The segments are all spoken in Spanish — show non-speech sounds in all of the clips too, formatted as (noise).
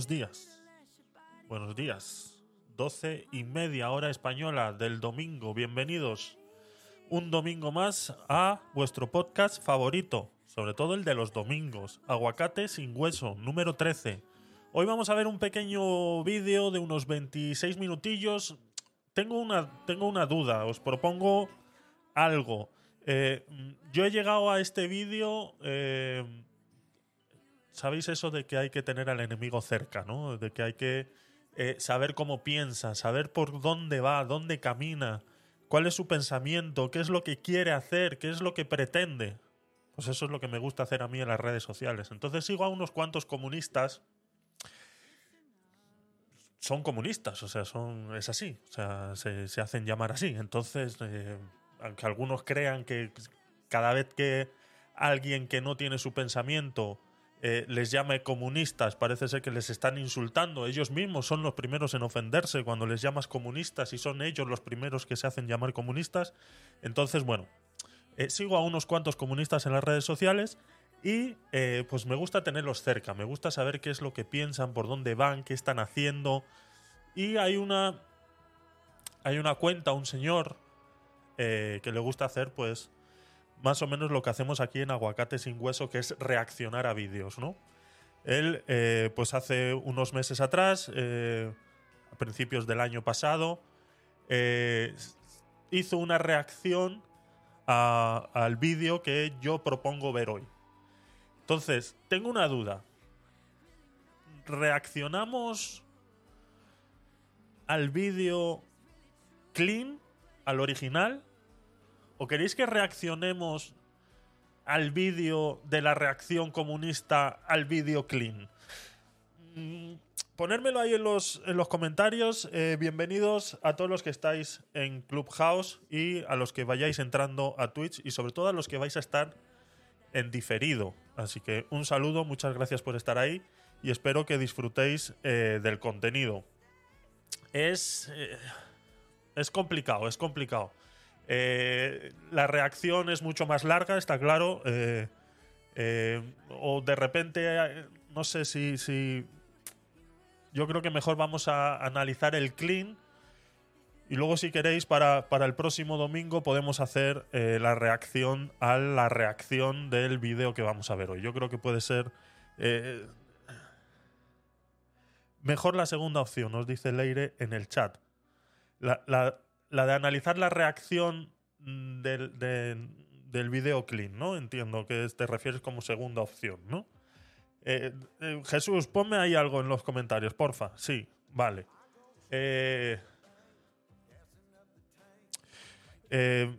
Buenos días. Buenos días. Doce y media hora española del domingo. Bienvenidos un domingo más a vuestro podcast favorito, sobre todo el de los domingos. Aguacate sin hueso, número 13. Hoy vamos a ver un pequeño vídeo de unos 26 minutillos. Tengo una, tengo una duda, os propongo algo. Eh, yo he llegado a este vídeo... eh, ¿Sabéis eso de que hay que tener al enemigo cerca, ¿no? De que hay que eh, saber cómo piensa, saber por dónde va, dónde camina, cuál es su pensamiento, qué es lo que quiere hacer, qué es lo que pretende. Pues eso es lo que me gusta hacer a mí en las redes sociales. Entonces sigo a unos cuantos comunistas. Son comunistas, o sea, son, es así, o sea, se, se hacen llamar así. Entonces, eh, aunque algunos crean que cada vez que alguien que no tiene su pensamiento eh, les llame comunistas, parece ser que les están insultando. Ellos mismos son los primeros en ofenderse cuando les llamas comunistas y son ellos los primeros que se hacen llamar comunistas. Entonces, bueno, eh, sigo a unos cuantos comunistas en las redes sociales y eh, pues me gusta tenerlos cerca, me gusta saber qué es lo que piensan, por dónde van, qué están haciendo. Y hay una, hay una cuenta, un señor que le gusta hacer pues más o menos lo que hacemos aquí en Aguacate sin Hueso, que es reaccionar a vídeos, ¿no? Él, eh, pues hace unos meses atrás, eh, a principios del año pasado, eh, hizo una reacción al vídeo que yo propongo ver hoy. Entonces, tengo una duda. ¿Reaccionamos al vídeo clean, al original? ¿O queréis que reaccionemos al vídeo de la reacción comunista al vídeo clean? Mm, Ponérmelo ahí en los, en los comentarios. Eh, bienvenidos a todos los que estáis en Clubhouse y a los que vayáis entrando a Twitch y sobre todo a los que vais a estar en diferido. Así que un saludo, muchas gracias por estar ahí y espero que disfrutéis eh, del contenido. Es, eh, es complicado, es complicado. Eh, la reacción es mucho más larga, está claro. eh, eh, o de repente, no sé si. Yo creo que mejor vamos a analizar el clean. Y luego, si queréis, para, para el próximo domingo podemos hacer la reacción a la reacción del vídeo que vamos a ver hoy. Yo creo que puede ser. mejor la segunda opción, nos dice Leire en el chat. La- la de analizar la reacción mm, del, de- del video clean, ¿no? Entiendo que te refieres como segunda opción, ¿no? Eh, eh, Jesús, ponme ahí algo en los comentarios, porfa. Sí, vale. Eh, eh,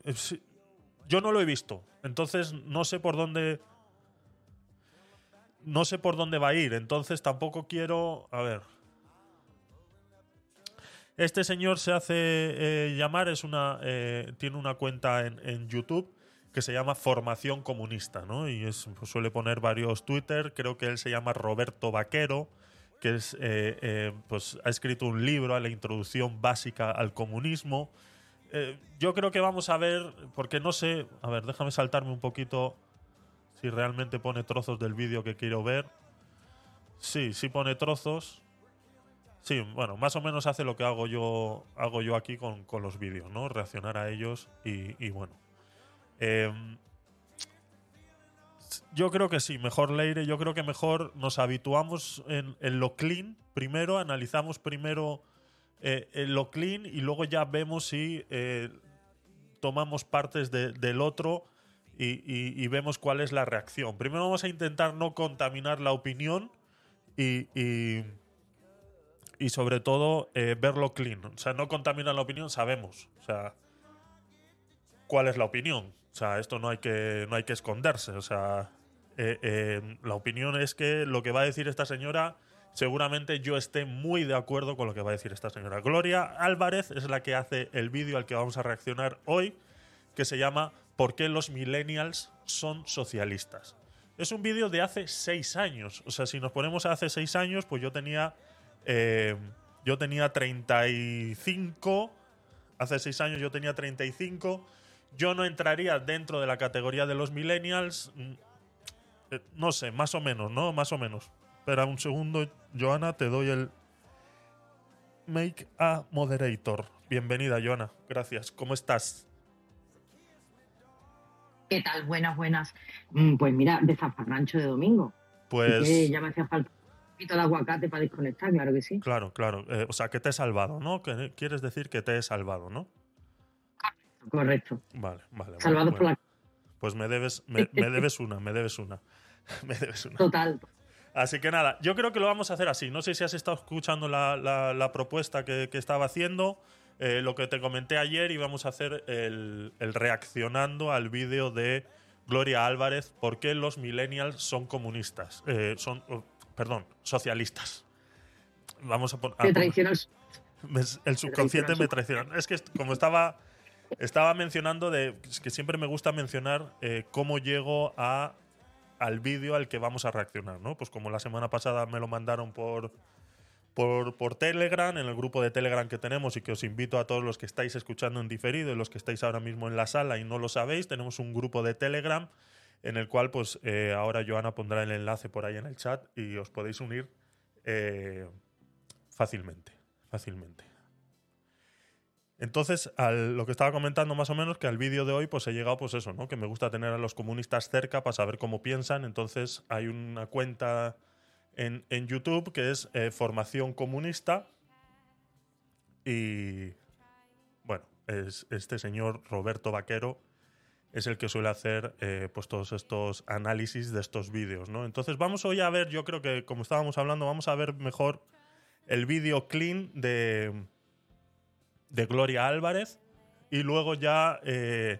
yo no lo he visto, entonces no sé por dónde. No sé por dónde va a ir, entonces tampoco quiero. A ver. Este señor se hace eh, llamar, es una, eh, tiene una cuenta en, YouTube que se llama Formación Comunista, ¿no? Y es, pues, suele poner varios Twitter, creo que él se llama Roberto Vaquero, que es, eh, pues ha escrito un libro a la introducción básica al comunismo. Yo creo que vamos a ver, porque no sé, a ver, déjame saltarme un poquito si realmente pone trozos del vídeo que quiero ver. Sí, sí pone trozos. Sí, bueno, más o menos hace lo que hago yo, hago yo aquí con, con los vídeos, ¿no? Reaccionar a ellos y, bueno. Em, yo creo que sí, mejor Leire, yo creo que mejor nos habituamos en, lo clean primero, analizamos primero eh, en lo clean y luego ya vemos si eh, tomamos partes de- del otro y, vemos cuál es la reacción. Primero vamos a intentar no contaminar la opinión y- y sobre todo eh, verlo clean. O sea, no contaminar la opinión, sabemos. O sea, cuál es la opinión. O sea, esto no hay que, no hay que esconderse. O sea, eh, eh, la opinión es que lo que va a decir esta señora, seguramente yo esté muy de acuerdo con lo que va a decir esta señora. Gloria Álvarez es la que hace el vídeo al que vamos a reaccionar hoy, que se llama ¿Por qué los millennials son socialistas? Es un vídeo de hace seis años. O sea, si nos ponemos a hace seis años, pues yo tenía. Eh, yo tenía 35. Hace seis años yo tenía 35. Yo no entraría dentro de la categoría de los millennials. Mm, eh, No sé, más o menos, ¿no? Más o menos. Espera un segundo, Joana, te doy el Make a Moderator. Bienvenida, Joana. Gracias. ¿Cómo estás? ¿Qué tal? Buenas, buenas. Mm, Pues mira, de zafarrancho de domingo. Pues. ya me hacía falta poquito de aguacate para desconectar, claro que sí. Claro, claro. Eh, o sea, que te he salvado, ¿no? Que quieres decir que te he salvado, ¿no? Correcto. Vale, vale. vale, Salvados por bueno. la Pues me debes, me, me debes una, me debes una. (laughs) me debes una. total. Así que nada, yo creo que lo vamos a hacer así. No sé si has estado escuchando la, la- la propuesta que, que estaba haciendo, eh, lo que te comenté ayer y vamos a hacer el, el reaccionando al vídeo de Gloria Álvarez, ¿por qué los millennials son comunistas? Eh, son, perdón, socialistas. Vamos a poner... Te el- subconsciente me traiciona. Es que como estaba, estaba mencionando de es que siempre me gusta mencionar eh, cómo llego a al vídeo al que vamos a reaccionar, ¿no? Pues como la semana pasada me lo mandaron por, por, por Telegram, en el grupo de Telegram que tenemos y que os invito a todos los que estáis escuchando en diferido y los que estáis ahora mismo en la sala y no lo sabéis, tenemos un grupo de Telegram en el cual pues eh, ahora Joana pondrá el enlace por ahí en el chat y os podéis unir eh, fácilmente, fácilmente. Entonces, lo que estaba comentando más o menos, que al vídeo de hoy pues he llegado pues eso, ¿no? Que me gusta tener a los comunistas cerca para saber cómo piensan. Entonces hay una cuenta en, en YouTube que es eh, Formación Comunista y bueno, es este señor Roberto Vaquero es el que suele hacer eh, pues todos estos análisis de estos vídeos, ¿no? Entonces vamos hoy a ver, yo creo que como estábamos hablando, vamos a ver mejor el vídeo clean de, de Gloria Álvarez y luego ya eh,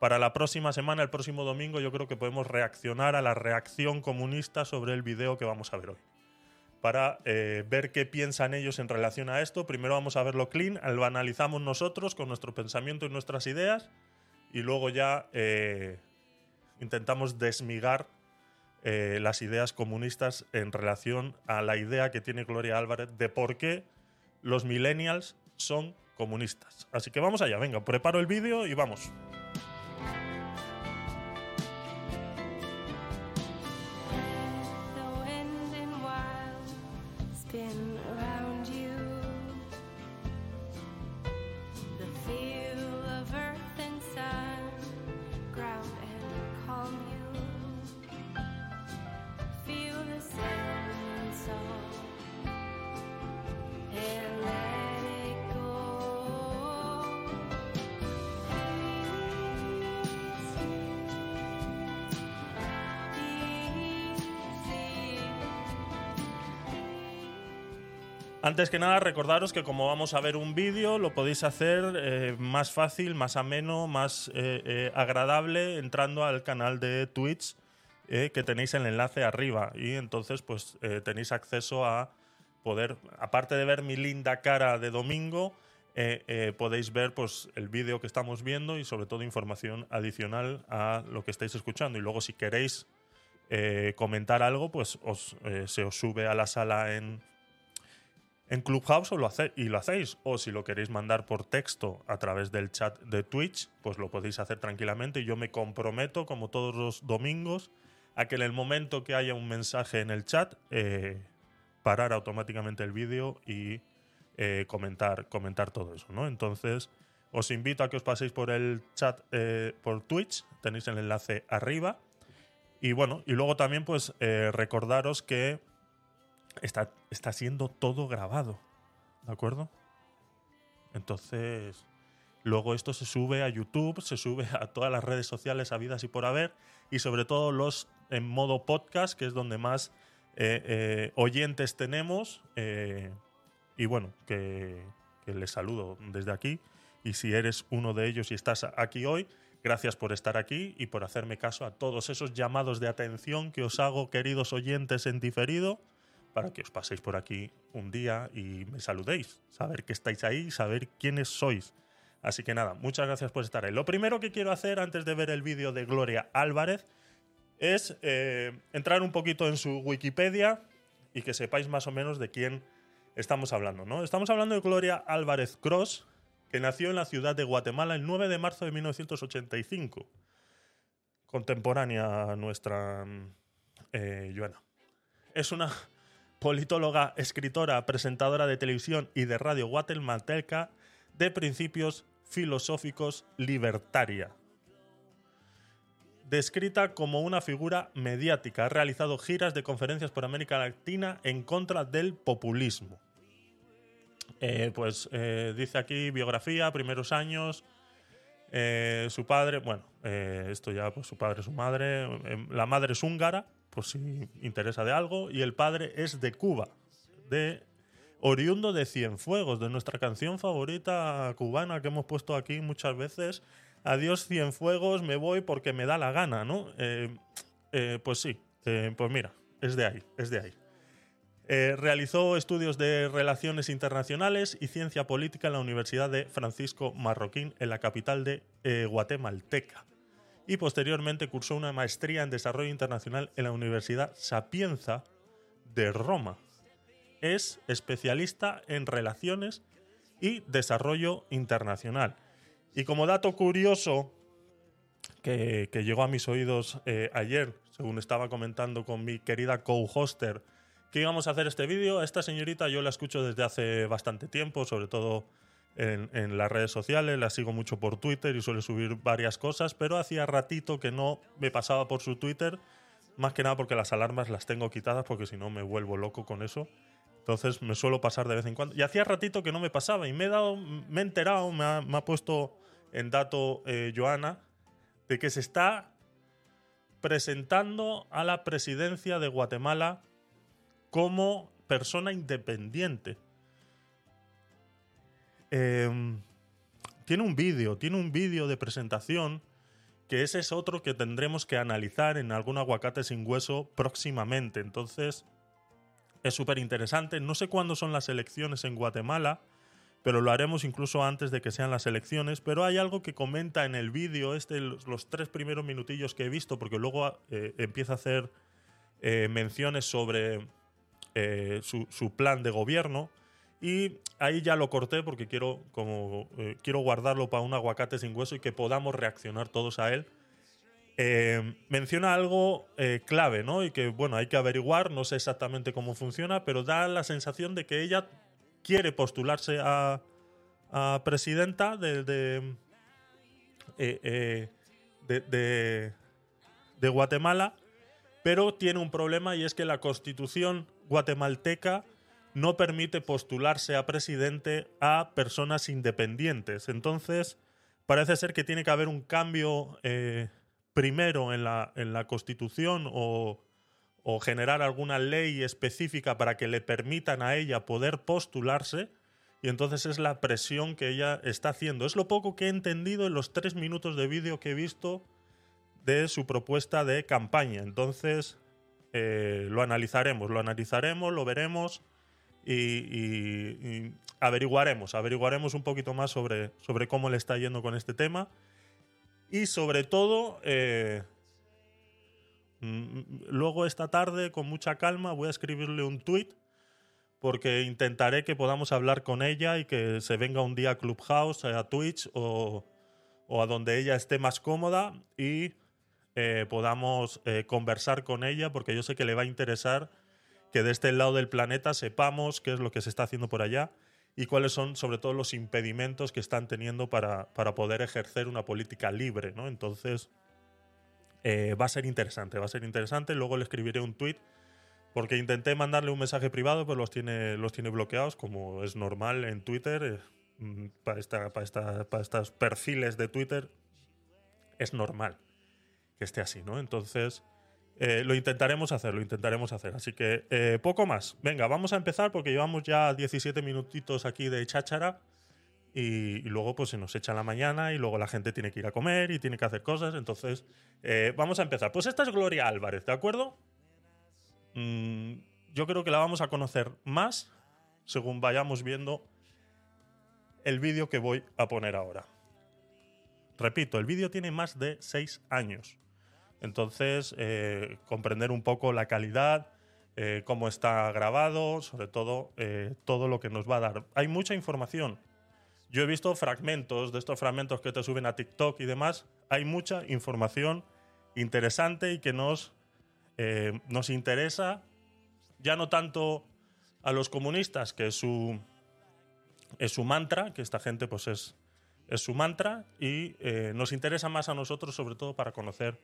para la próxima semana, el próximo domingo, yo creo que podemos reaccionar a la reacción comunista sobre el vídeo que vamos a ver hoy. Para eh, ver qué piensan ellos en relación a esto. Primero vamos a verlo clean, lo analizamos nosotros con nuestro pensamiento y nuestras ideas y luego ya eh, intentamos desmigar eh, las ideas comunistas en relación a la idea que tiene Gloria Álvarez de por qué los millennials son comunistas. Así que vamos allá, venga, preparo el vídeo y vamos. Antes que nada, recordaros que como vamos a ver un vídeo, lo podéis hacer eh, más fácil, más ameno, más eh, eh, agradable entrando al canal de Twitch que tenéis el enlace arriba. Y entonces, pues tenéis acceso a poder, aparte de ver mi linda cara de domingo, podéis ver pues, el vídeo que estamos viendo y sobre todo información adicional a lo que estáis escuchando. Y luego, si queréis comentar algo, pues os, se os sube a la sala en, en Clubhouse lo y lo hacéis. O si lo queréis mandar por texto a través del chat de Twitch, pues lo podéis hacer tranquilamente. Y yo me comprometo, como todos los domingos, a que en el momento que haya un mensaje en el chat, eh, parar automáticamente el vídeo y eh, comentar, comentar todo eso. ¿no? Entonces, os invito a que os paséis por el chat eh, por Twitch. Tenéis el enlace arriba. Y bueno, y luego también, pues recordaros que está, está siendo todo grabado. ¿De acuerdo? Entonces, luego esto se sube a YouTube, se sube a todas las redes sociales habidas y por haber, y sobre todo los en modo podcast, que es donde más eh, eh, oyentes tenemos. eh, y bueno, que, que les saludo desde aquí. Y si eres uno de ellos y estás aquí hoy, gracias por estar aquí y por hacerme caso a todos esos llamados de atención que os hago, queridos oyentes, en diferido para que os paséis por aquí un día y me saludéis, saber que estáis ahí, saber quiénes sois. Así que nada, muchas gracias por estar ahí. Lo primero que quiero hacer antes de ver el vídeo de Gloria Álvarez es eh, entrar un poquito en su Wikipedia y que sepáis más o menos de quién estamos hablando. ¿no? Estamos hablando de Gloria Álvarez Cross, que nació en la ciudad de Guatemala el 9 de marzo de 1985. Contemporánea a nuestra eh. Es una politóloga, escritora, presentadora de televisión y de radio guatemalteca de principios filosóficos libertaria. Descrita como una figura mediática, ha realizado giras de conferencias por América Latina en contra del populismo. Eh, pues eh, dice aquí biografía, primeros años, eh, su padre, bueno, esto ya, pues su padre, su madre, eh, la madre es húngara, por si interesa de algo, y el padre es de Cuba, de oriundo de Cienfuegos, de nuestra canción favorita cubana que hemos puesto aquí muchas veces. Adiós Cienfuegos, me voy porque me da la gana, ¿no? Eh, eh, pues sí, eh, pues mira, es de ahí, es de ahí. Realizó estudios de relaciones internacionales y ciencia política en la Universidad de Francisco Marroquín, en la capital de Guatemalteca. Y posteriormente cursó una maestría en desarrollo internacional en la Universidad Sapienza de Roma. Es especialista en relaciones y desarrollo internacional. Y como dato curioso que, llegó a mis oídos eh, ayer, según estaba comentando con mi querida co-hoster, que íbamos a hacer este vídeo. Esta señorita yo la escucho desde hace bastante tiempo, sobre todo en, las redes sociales, la sigo mucho por Twitter y suele subir varias cosas, pero hacía ratito que no me pasaba por su Twitter, más que nada porque las alarmas las tengo quitadas, porque si no me vuelvo loco con eso. Entonces me suelo pasar de vez en cuando. Y hacía ratito que no me pasaba y me he, dado, me he enterado, me ha, me ha puesto en dato eh, Joana, de que se está presentando a la presidencia de Guatemala como persona independiente. Eh, tiene un vídeo, tiene un vídeo de presentación que ese es otro que tendremos que analizar en algún aguacate sin hueso próximamente. Entonces, es súper interesante. No sé cuándo son las elecciones en Guatemala, pero lo haremos incluso antes de que sean las elecciones. Pero hay algo que comenta en el vídeo, este, los, tres primeros minutillos que he visto, porque luego eh, empieza a hacer eh, menciones sobre eh, su plan de gobierno. Y ahí ya lo corté porque quiero, como, eh, quiero guardarlo para un aguacate sin hueso y que podamos reaccionar todos a él. Eh, menciona algo eh, clave, ¿no? Y que, bueno, hay que averiguar, no sé exactamente cómo funciona, pero da la sensación de que ella quiere postularse a, a presidenta de, de, de- de Guatemala, pero tiene un problema y es que la constitución guatemalteca no permite postularse a presidente a personas independientes. Entonces, parece ser que tiene que haber un cambio eh, primero en la, en la constitución o, generar alguna ley específica para que le permitan a ella poder postularse. Y entonces es la presión que ella está haciendo. Es lo poco que he entendido en los tres minutos de vídeo que he visto de su propuesta de campaña. Entonces, eh, lo analizaremos, lo analizaremos, lo veremos y, averiguaremos, averiguaremos un poquito más sobre, sobre cómo le está yendo con este tema. Y sobre todo, eh, mm, luego esta tarde, con mucha calma, voy a escribirle un tweet porque intentaré que podamos hablar con ella y que se venga un día a Clubhouse, a Twitch o, o a donde ella esté más cómoda y eh, podamos eh, conversar con ella, porque yo sé que le va a interesar que de este lado del planeta sepamos qué es lo que se está haciendo por allá y cuáles son sobre todo los impedimentos que están teniendo para, para poder ejercer una política libre, ¿no? Entonces, eh, va a ser interesante, va a ser interesante. Luego le escribiré un tweet porque intenté mandarle un mensaje privado, pero los tiene, los tiene bloqueados, como es normal en Twitter. eh, mm, para, esta, para, esta- para estos perfiles de Twitter es normal que esté así, ¿no? Entonces, eh, lo intentaremos hacer, lo intentaremos hacer. Así que eh, poco más. Venga, vamos a empezar porque llevamos ya 17 minutitos aquí de cháchara y, luego pues se nos echa la mañana y luego la gente tiene que ir a comer y tiene que hacer cosas. Entonces, eh, vamos a empezar. Pues esta es Gloria Álvarez, ¿de acuerdo? Mm, yo creo que la vamos a conocer más según vayamos viendo el vídeo que voy a poner ahora. Repito, el vídeo tiene más de 6 años. Entonces, eh, comprender un poco la calidad, eh, cómo está grabado, sobre todo eh, todo lo que nos va a dar. Hay mucha información. Yo he visto fragmentos de estos fragmentos que te suben a TikTok y demás. Hay mucha información interesante y que nos, eh, nos interesa, ya no tanto a los comunistas, que es su, es su mantra, que esta gente pues es, es su mantra, y nos interesa más a nosotros, sobre todo para conocer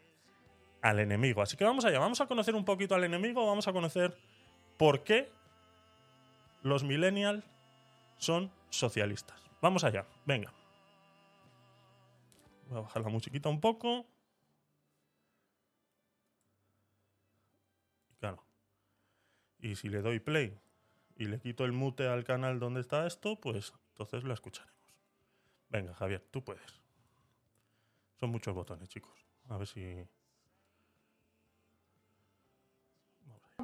al enemigo. Así que vamos allá, vamos a conocer un poquito al enemigo, vamos a conocer por qué los millennials son socialistas. Vamos allá, venga. Voy a bajar la musiquita un poco. Claro. Y si le doy play y le quito el mute al canal donde está esto, pues entonces lo escucharemos. Venga, Javier, tú puedes. Son muchos botones, chicos. A ver si...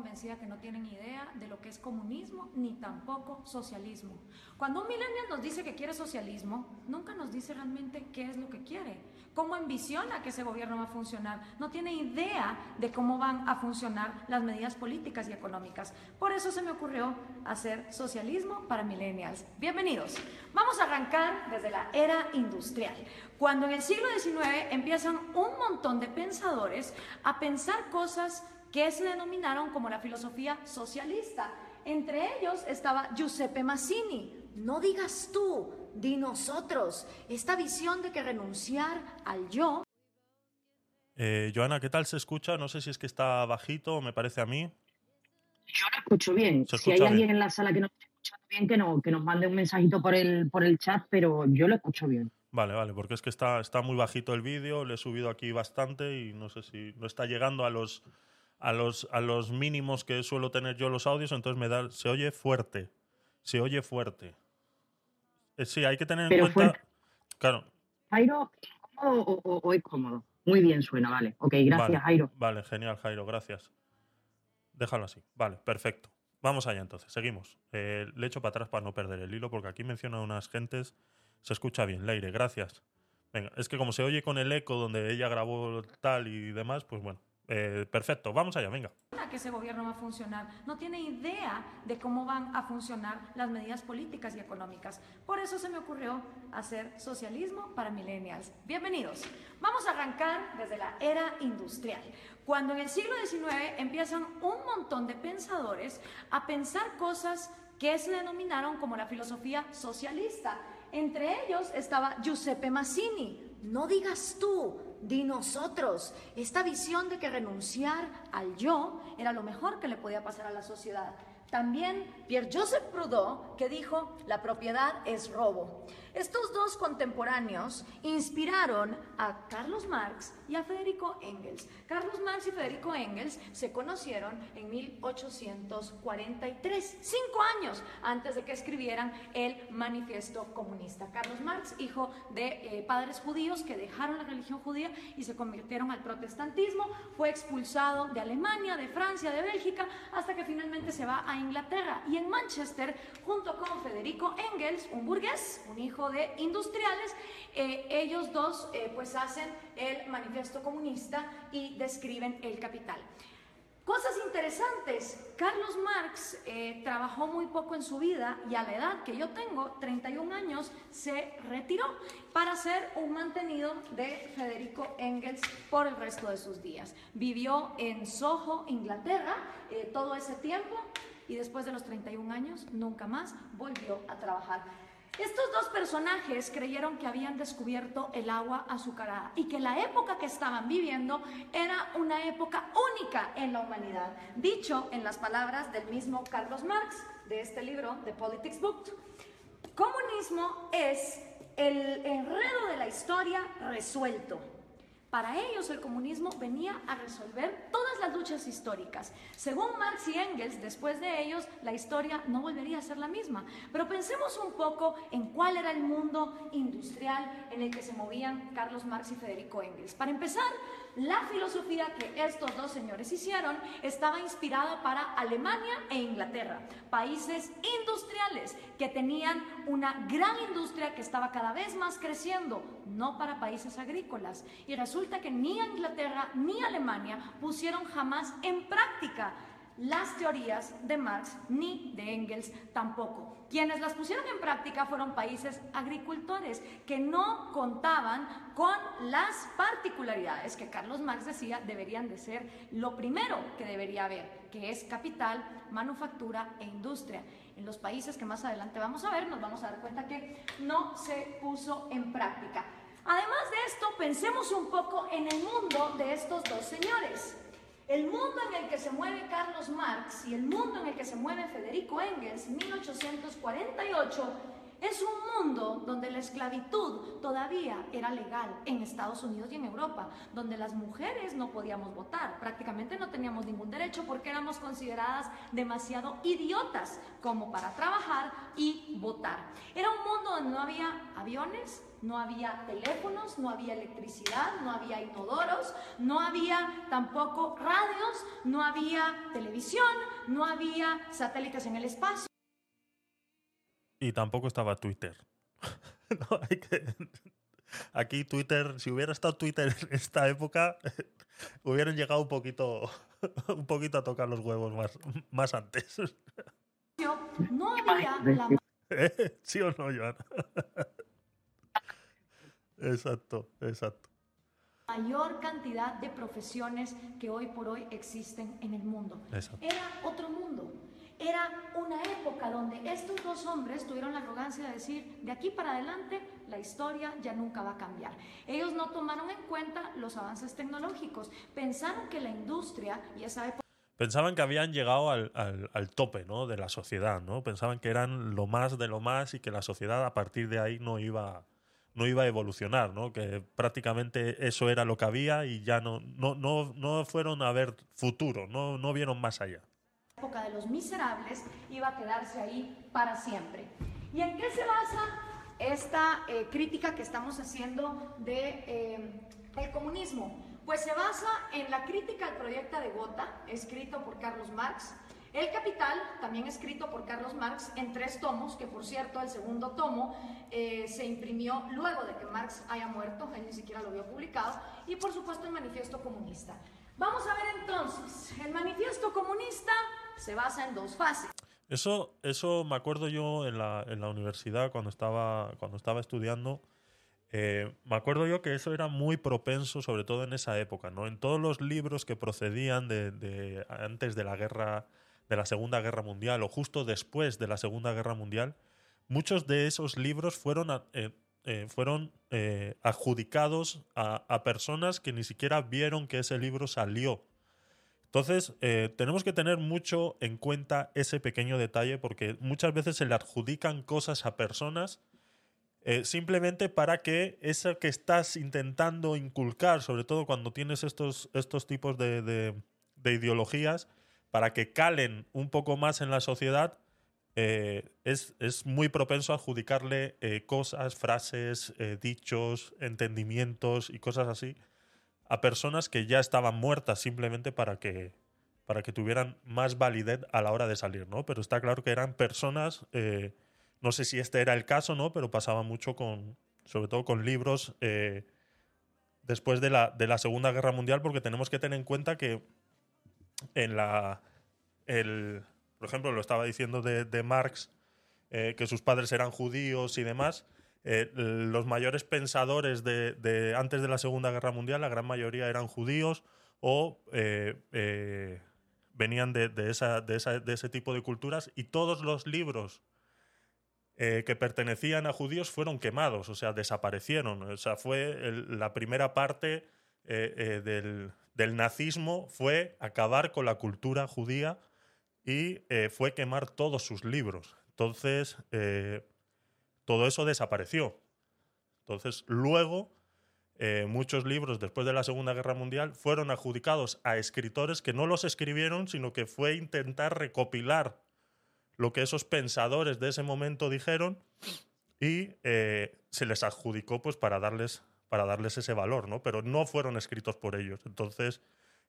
convencida que no tienen idea de lo que es comunismo ni tampoco socialismo. Cuando un millennial nos dice que quiere socialismo, nunca nos dice realmente qué es lo que quiere, cómo ambiciona que ese gobierno va a funcionar, no tiene idea de cómo van a funcionar las medidas políticas y económicas. Por eso se me ocurrió hacer socialismo para millennials. Bienvenidos. Vamos a arrancar desde la era industrial, cuando en el siglo XIX empiezan un montón de pensadores a pensar cosas que se denominaron como la filosofía socialista. Entre ellos estaba Giuseppe Mazzini. No digas tú, di nosotros. Esta visión de que renunciar al yo Eh, Joana, ¿qué tal se escucha? No sé si es que está bajito, me parece a mí. Yo lo escucho bien. Si hay alguien bien. en la sala que no esté escuchando bien, que, no, que nos mande un mensajito por el, por el chat, pero yo lo escucho bien. Vale, vale, porque es que está, está muy bajito el vídeo, le he subido aquí bastante y no sé si no está llegando a los, a los, a los mínimos que suelo tener yo los audios, entonces me da, se oye fuerte, se oye fuerte. Eh, sí, hay que tener en cuenta, fuerte. claro, Jairo, ¿es cómodo o, o- o es cómodo? Muy bien suena, vale. Ok, gracias, vale, Jairo. Vale, genial, Jairo, gracias. Déjalo así, vale, perfecto. vamos allá entonces, seguimos. Eh, le echo para atrás para no perder el hilo, porque aquí menciona unas gentes. Se escucha bien, Leire, gracias. Venga, es que como se oye con el eco donde ella grabó tal y demás, pues bueno, eh, perfecto, vamos allá, venga. que ese gobierno va a funcionar, no tiene idea de cómo van a funcionar las medidas políticas y económicas. Por eso se me ocurrió hacer socialismo para millennials. Bienvenidos. Vamos a arrancar desde la era industrial, cuando en el siglo XIX empiezan un montón de pensadores a pensar cosas que se denominaron como la filosofía socialista. Entre ellos estaba Giuseppe Mazzini. No digas tú, di nosotros. Esta visión de que renunciar al yo era lo mejor que le podía pasar a la sociedad. También Pierre-Joseph Proudhon, que dijo, la propiedad es robo. Estos dos contemporáneos inspiraron a Carlos Marx y a Federico Engels. Carlos Marx y Federico Engels se conocieron en 1843, cinco años antes de que escribieran el Manifiesto Comunista. Carlos Marx, hijo de eh, padres judíos que dejaron la religión judía y se convirtieron al protestantismo, fue expulsado de Alemania, de Francia, de Bélgica, hasta que finalmente se va a Inglaterra. Y en Manchester, junto con Federico Engels, un burgués, un hijo de industriales, eh, ellos dos eh, pues hacen el manifiesto comunista y describen el capital. Cosas interesantes. Carlos Marx eh, trabajó muy poco en su vida y a la edad que yo tengo, 31 años, se retiró para ser un mantenido de Federico Engels por el resto de sus días. Vivió en Soho, Inglaterra, todo ese tiempo y después de los 31 años nunca más volvió a trabajar. Estos dos personajes creyeron que habían descubierto el agua azucarada y que la época que estaban viviendo era una época única en la humanidad. Dicho en las palabras del mismo Carlos Marx de este libro, The Politics Book, comunismo es el enredo de la historia resuelto. Para ellos el comunismo venía a resolver todas las luchas históricas. Según Marx y Engels, después de ellos la historia no volvería a ser la misma. Pero pensemos un poco en cuál era el mundo industrial en el que se movían Carlos Marx y Federico Engels. Para empezar, la filosofía que estos dos señores hicieron estaba inspirada para Alemania e Inglaterra, países industriales que tenían una gran industria que estaba cada vez más creciendo, no para países agrícolas. Y resulta que ni Inglaterra ni Alemania pusieron jamás en práctica las teorías de Marx ni de Engels tampoco. Quienes las pusieron en práctica fueron países agricultores que no contaban con las particularidades que Carlos Marx decía deberían de ser lo primero que debería haber, que es capital, manufactura e industria. En los países que más adelante vamos a ver, nos vamos a dar cuenta que no se puso en práctica. Además de esto, pensemos un poco en el mundo de estos dos señores. El mundo en el que se mueve Carlos Marx y el mundo en el que se mueve Federico Engels, 1848, es un mundo donde la esclavitud todavía era legal en Estados Unidos y en Europa, donde las mujeres no podíamos votar, prácticamente no teníamos ningún derecho porque éramos consideradas demasiado idiotas como para trabajar y votar. Era un mundo donde no había aviones, no había teléfonos, no había electricidad, no había inodoros, no había tampoco radios, no había televisión, no había satélites en el espacio. Y tampoco estaba Twitter. (laughs) (laughs) Aquí Twitter, si hubiera estado Twitter en esta época, (laughs) hubieran llegado un poquito, un poquito a tocar los huevos más, más antes. No había la... ¿Sí o no, Joana? Exacto, exacto. Mayor cantidad de profesiones que hoy por hoy existen en el mundo. Era otro mundo. Era una época donde estos dos hombres tuvieron la arrogancia de decir, de aquí para adelante la historia ya nunca va a cambiar. Ellos no tomaron en cuenta los avances tecnológicos. Pensaron que la industria y esa época pensaban que habían llegado al, al, al, tope ¿no? de la sociedad, ¿no? Pensaban que eran lo más de lo más y que la sociedad a partir de ahí no iba, no iba a evolucionar, ¿no? Que prácticamente eso era lo que había y ya no, no, no, no fueron a ver futuro, no, no vieron más allá. Época de los miserables iba a quedarse ahí para siempre. ¿Y en qué se basa esta eh, crítica que estamos haciendo de eh, el comunismo? Pues se basa en la crítica al proyecto de Gotha, escrito por Carlos Marx, El Capital, también escrito por Carlos Marx en tres tomos, que por cierto el segundo tomo eh, se imprimió luego de que Marx haya muerto, él ni siquiera lo vio publicado, y por supuesto el Manifiesto Comunista. Vamos a ver entonces, el Manifiesto Comunista se basa en dos fases. Eso, eso me acuerdo yo en la, en la universidad cuando estaba, cuando estaba estudiando. Eh, me acuerdo yo que eso era muy propenso, sobre todo en esa época, ¿no? En todos los libros que procedían de, antes de la guerra, de la Segunda Guerra Mundial o justo después de la Segunda Guerra Mundial, muchos de esos libros fueron, eh, eh, fueron adjudicados a personas que ni siquiera vieron que ese libro salió. Entonces, eh, tenemos que tener mucho en cuenta ese pequeño detalle porque muchas veces se le adjudican cosas a personas eh, simplemente para que eso que estás intentando inculcar, sobre todo cuando tienes estos, estos tipos de, de- de ideologías, para que calen un poco más en la sociedad, eh, es, es muy propenso a adjudicarle eh, cosas, frases, dichos, entendimientos y cosas así a personas que ya estaban muertas simplemente para que, para que tuvieran más validez a la hora de salir, ¿no? Pero está claro que eran personas, eh, no sé si este era el caso, ¿no? Pero pasaba mucho con, sobre todo con libros eh, después de la, de la Segunda Guerra Mundial, porque tenemos que tener en cuenta que en la, el, por ejemplo, lo estaba diciendo de, de Marx, eh, que sus padres eran judíos y demás, eh, los mayores pensadores de, de antes de la Segunda Guerra Mundial, la gran mayoría eran judíos o eh, eh, venían de, de esa, de, esa- de ese tipo de culturas y todos los libros eh, que pertenecían a judíos fueron quemados, o sea, desaparecieron. O sea, fue el- la primera parte eh, eh, del, del nazismo fue acabar con la cultura judía y eh, fue quemar todos sus libros. Entonces, eh, todo eso desapareció. Entonces, luego, eh, muchos libros después de la Segunda Guerra Mundial fueron adjudicados a escritores que no los escribieron, sino que fue intentar recopilar lo que esos pensadores de ese momento dijeron y eh, se les adjudicó pues para darles, para darles ese valor, ¿no? Pero no fueron escritos por ellos. Entonces,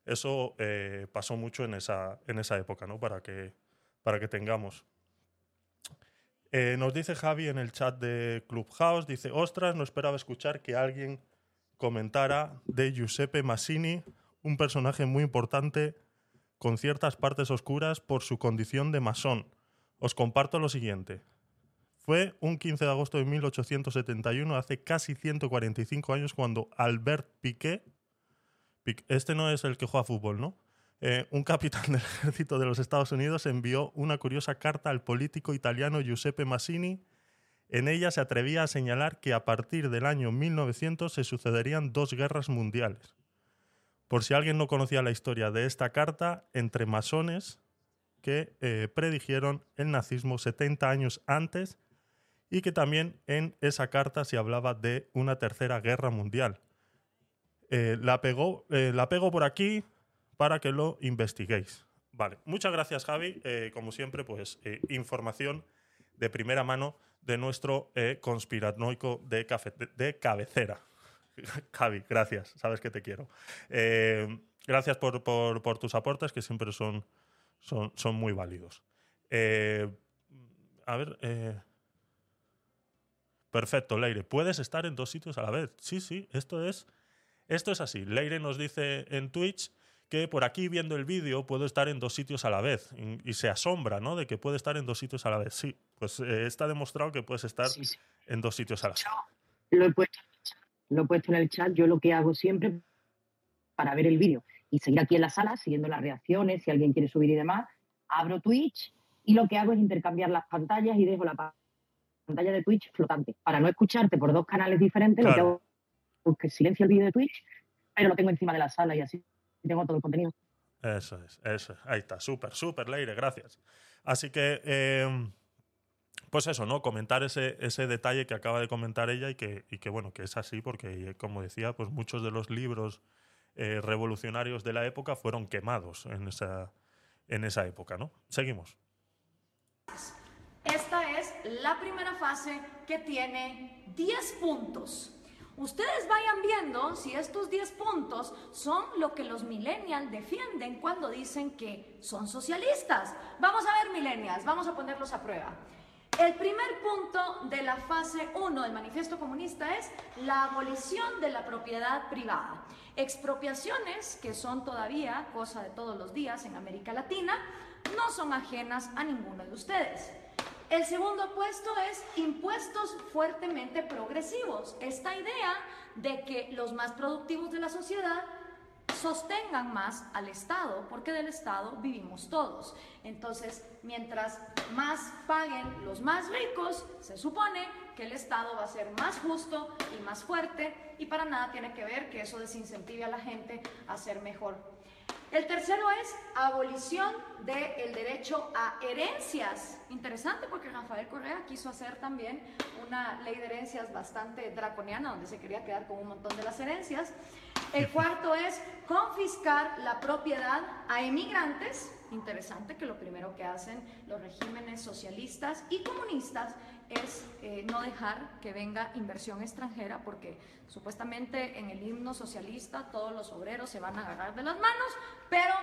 eso eh, pasó mucho en esa, en esa época, ¿no? Para que, para que tengamos. Eh, nos dice Javi en el chat de Clubhouse, dice, ostras, no esperaba escuchar que alguien comentara de Giuseppe Massini, un personaje muy importante con ciertas partes oscuras por su condición de masón. Os comparto lo siguiente. Fue un 15 de agosto de 1871, hace casi 145 años, cuando Albert Piquet, este no es el que juega fútbol, ¿no? Eh, un capitán del (laughs) ejército de los Estados Unidos envió una curiosa carta al político italiano Giuseppe Massini. En ella se atrevía a señalar que a partir del año 1900 se sucederían dos guerras mundiales. Por si alguien no conocía la historia de esta carta, entre masones que eh, predijeron el nazismo 70 años antes y que también en esa carta se hablaba de una tercera guerra mundial. Eh, la, pegó, la pego por aquí para que lo investiguéis. Vale, muchas gracias Javi. Eh, como siempre, pues eh, información de primera mano de nuestro eh, conspiranoico de, cafe- de- cabecera. (laughs) Javi, gracias, sabes que te quiero. Eh, gracias por, por- por tus aportes, que siempre son, son, son muy válidos. A ver. perfecto, Leire. Puedes estar en dos sitios a la vez. Sí, sí, esto es, esto es así. Leire nos dice en Twitch que por aquí viendo el vídeo puedo estar en dos sitios a la vez. Y, y se asombra, ¿no? De que puede estar en dos sitios a la vez. Sí, pues eh, está demostrado que puedes estar Sí, sí. en dos sitios a la vez. Yo lo he puesto en el chat. Lo he puesto en el chat. Yo lo que hago siempre para ver el vídeo y seguir aquí en la sala, siguiendo las reacciones, si alguien quiere subir y demás, abro Twitch y lo que hago es intercambiar las pantallas y dejo la pa- pantalla de Twitch flotante. Para no escucharte por dos canales diferentes, lo que hago es que silencio el vídeo de Twitch, pero lo tengo encima de la sala y así tengo todo el contenido. Eso es, eso es. Ahí está, súper, súper, Leire, gracias. Así que, eh, pues eso, ¿no? Comentar ese, ese detalle que acaba de comentar ella y que, y que, bueno, que es así porque, como decía, pues muchos de los libros eh, revolucionarios de la época fueron quemados en esa, en esa época, ¿no? Seguimos. Esta es la primera fase que tiene 10 puntos. Ustedes vayan viendo si estos 10 puntos son lo que los millennials defienden cuando dicen que son socialistas. Vamos a ver millennials, vamos a ponerlos a prueba. El primer punto de la fase 1 del manifiesto comunista es la abolición de la propiedad privada. Expropiaciones, que son todavía cosa de todos los días en América Latina, no son ajenas a ninguno de ustedes. El segundo puesto es impuestos fuertemente progresivos. Esta idea de que los más productivos de la sociedad sostengan más al Estado, porque del Estado vivimos todos. Entonces, mientras más paguen los más ricos, se supone que el Estado va a ser más justo y más fuerte y para nada tiene que ver que eso desincentive a la gente a ser mejor el tercero es abolición del derecho a herencias. Interesante porque Rafael Correa quiso hacer también una ley de herencias bastante draconiana donde se quería quedar con un montón de las herencias. El cuarto es confiscar la propiedad a emigrantes. Interesante que lo primero que hacen los regímenes socialistas y comunistas es eh, no dejar que venga inversión extranjera porque supuestamente en el himno socialista todos los obreros se van a agarrar de las manos, pero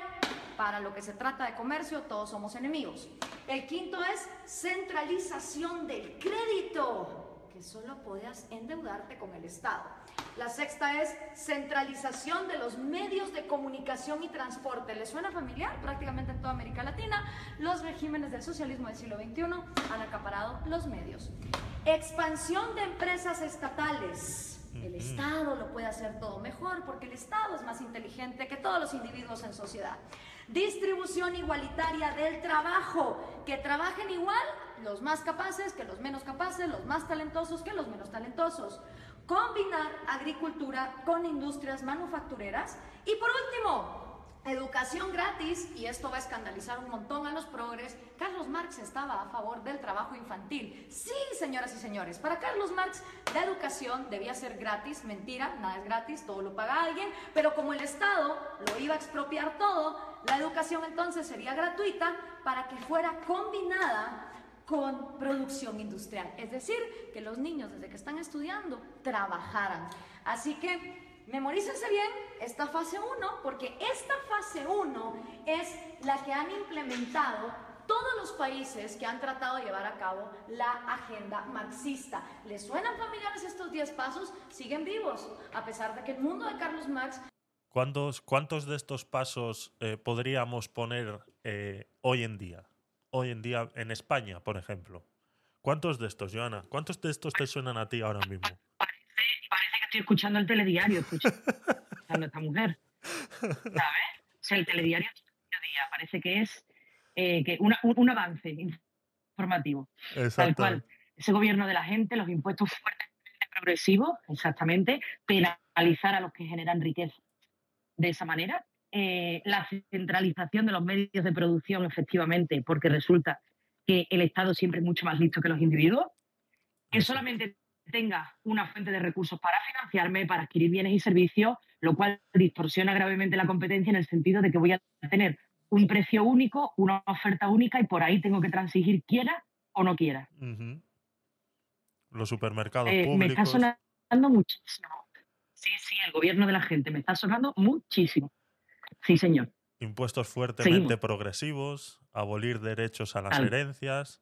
para lo que se trata de comercio todos somos enemigos. El quinto es centralización del crédito, que solo puedas endeudarte con el Estado. La sexta es centralización de los medios de comunicación y transporte. ¿Les suena familiar? Prácticamente en toda América Latina, los regímenes del socialismo del siglo XXI han acaparado los medios. Expansión de empresas estatales. El Estado lo puede hacer todo mejor porque el Estado es más inteligente que todos los individuos en sociedad. Distribución igualitaria del trabajo. Que trabajen igual los más capaces que los menos capaces, los más talentosos que los menos talentosos combinar agricultura con industrias manufactureras. Y por último, educación gratis, y esto va a escandalizar un montón a los progres, Carlos Marx estaba a favor del trabajo infantil. Sí, señoras y señores, para Carlos Marx la educación debía ser gratis, mentira, nada es gratis, todo lo paga alguien, pero como el Estado lo iba a expropiar todo, la educación entonces sería gratuita para que fuera combinada con producción industrial. Es decir, que los niños desde que están estudiando trabajaran. Así que memorícense bien esta fase 1, porque esta fase 1 es la que han implementado todos los países que han tratado de llevar a cabo la agenda marxista. ¿Les suenan familiares estos 10 pasos? Siguen vivos, a pesar de que el mundo de Carlos Marx... ¿Cuántos, cuántos de estos pasos eh, podríamos poner eh, hoy en día? Hoy en día en España, por ejemplo? ¿Cuántos de estos, Joana? ¿Cuántos de estos te suenan a ti ahora mismo? Parece, que estoy escuchando el telediario, escuchando a esta mujer. ¿Sabes? O sea, el telediario día parece que es eh, que un avance informativo. Tal cual. Ese gobierno de la gente, los impuestos fuertemente progresivos, exactamente, penalizar a los que generan riqueza de esa manera eh, la centralización de los medios de producción, efectivamente, porque resulta que el Estado siempre es mucho más listo que los individuos, que solamente tenga una fuente de recursos para financiarme, para adquirir bienes y servicios, lo cual distorsiona gravemente la competencia en el sentido de que voy a tener un precio único, una oferta única y por ahí tengo que transigir quiera o no quiera. Los supermercados públicos. Me está sonando muchísimo. Sí, sí, el gobierno de la gente me está sonando muchísimo. Sí, señor. Impuestos fuertemente progresivos, abolir derechos a las herencias,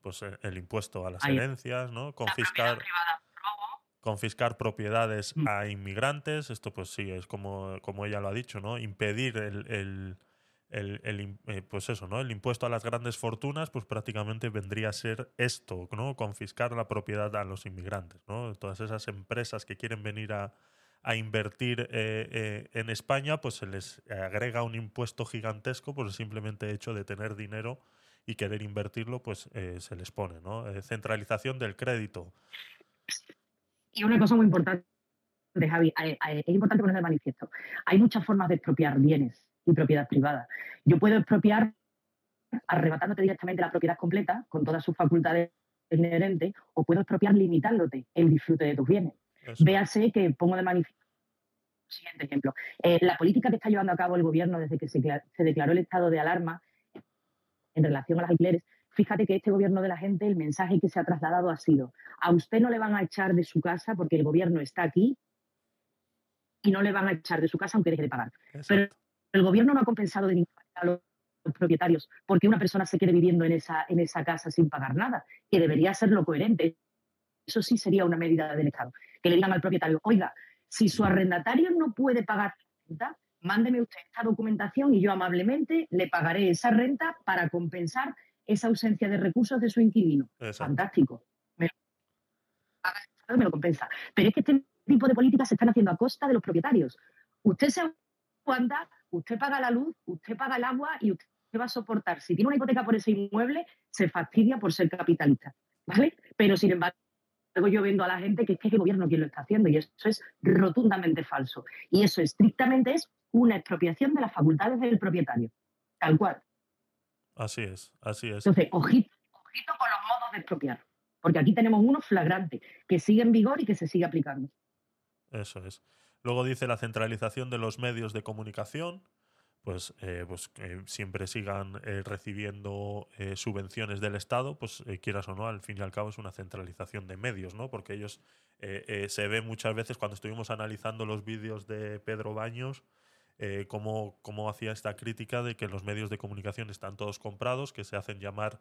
pues eh, el impuesto a las herencias, ¿no? Confiscar, confiscar propiedades mm. a inmigrantes, esto pues sí, es como, como ella lo ha dicho, ¿no? Impedir el, eh, pues eso, ¿no? El impuesto a las grandes fortunas, pues prácticamente vendría a ser esto, ¿no? Confiscar la propiedad a los inmigrantes, ¿no? Todas esas empresas que quieren venir a, a invertir eh, eh, en España, pues se les agrega un impuesto gigantesco por el simplemente hecho de tener dinero y querer invertirlo, pues eh, se les pone, ¿no? centralización del crédito. Y una cosa muy importante, Javi, es importante poner de manifiesto. Hay muchas formas de expropiar bienes y propiedad privada. Yo puedo expropiar arrebatándote directamente la propiedad completa con todas sus facultades inherentes o puedo expropiar limitándote el disfrute de tus bienes. Véase que pongo de manifiesto. Siguiente ejemplo. Eh, la política que está llevando a cabo el gobierno desde que se, declaró el estado de alarma en relación a las alquileres fíjate que este gobierno de la gente, el mensaje que se ha trasladado ha sido, a usted no le van a echar de su casa porque el gobierno está aquí y no le van a echar de su casa aunque deje de pagar. Pero el gobierno no ha compensado de ninguna a los propietarios porque una persona se quede viviendo en esa, en esa casa sin pagar nada, que debería ser lo coherente. Eso sí sería una medida del Estado. Que le digan al propietario, oiga, si su arrendatario no puede pagar renta, mándeme usted esta documentación y yo amablemente le pagaré esa renta para compensar esa ausencia de recursos de su inquilino. Fantástico. Me lo, me lo compensa. Pero es que este tipo de políticas se están haciendo a costa de los propietarios. Usted se aguanta, usted paga la luz, usted paga el agua y usted va a soportar. Si tiene una hipoteca por ese inmueble, se fastidia por ser capitalista. ¿Vale? Pero sin embargo, yo vendo a la gente que es que el gobierno quien lo está haciendo y eso es rotundamente falso. Y eso estrictamente es una expropiación de las facultades del propietario. Tal cual. Así es, así es. Entonces, ojito, ojito con los modos de expropiar. Porque aquí tenemos uno flagrante que sigue en vigor y que se sigue aplicando. Eso es. Luego dice la centralización de los medios de comunicación, pues, eh, pues siempre sigan eh, recibiendo eh, subvenciones del Estado, pues quieras o no, al fin y al cabo es una centralización de medios, ¿no? Porque ellos se ve muchas veces cuando estuvimos analizando los vídeos de Pedro Baños, cómo, cómo, hacía esta crítica de que los medios de comunicación están todos comprados, que se hacen llamar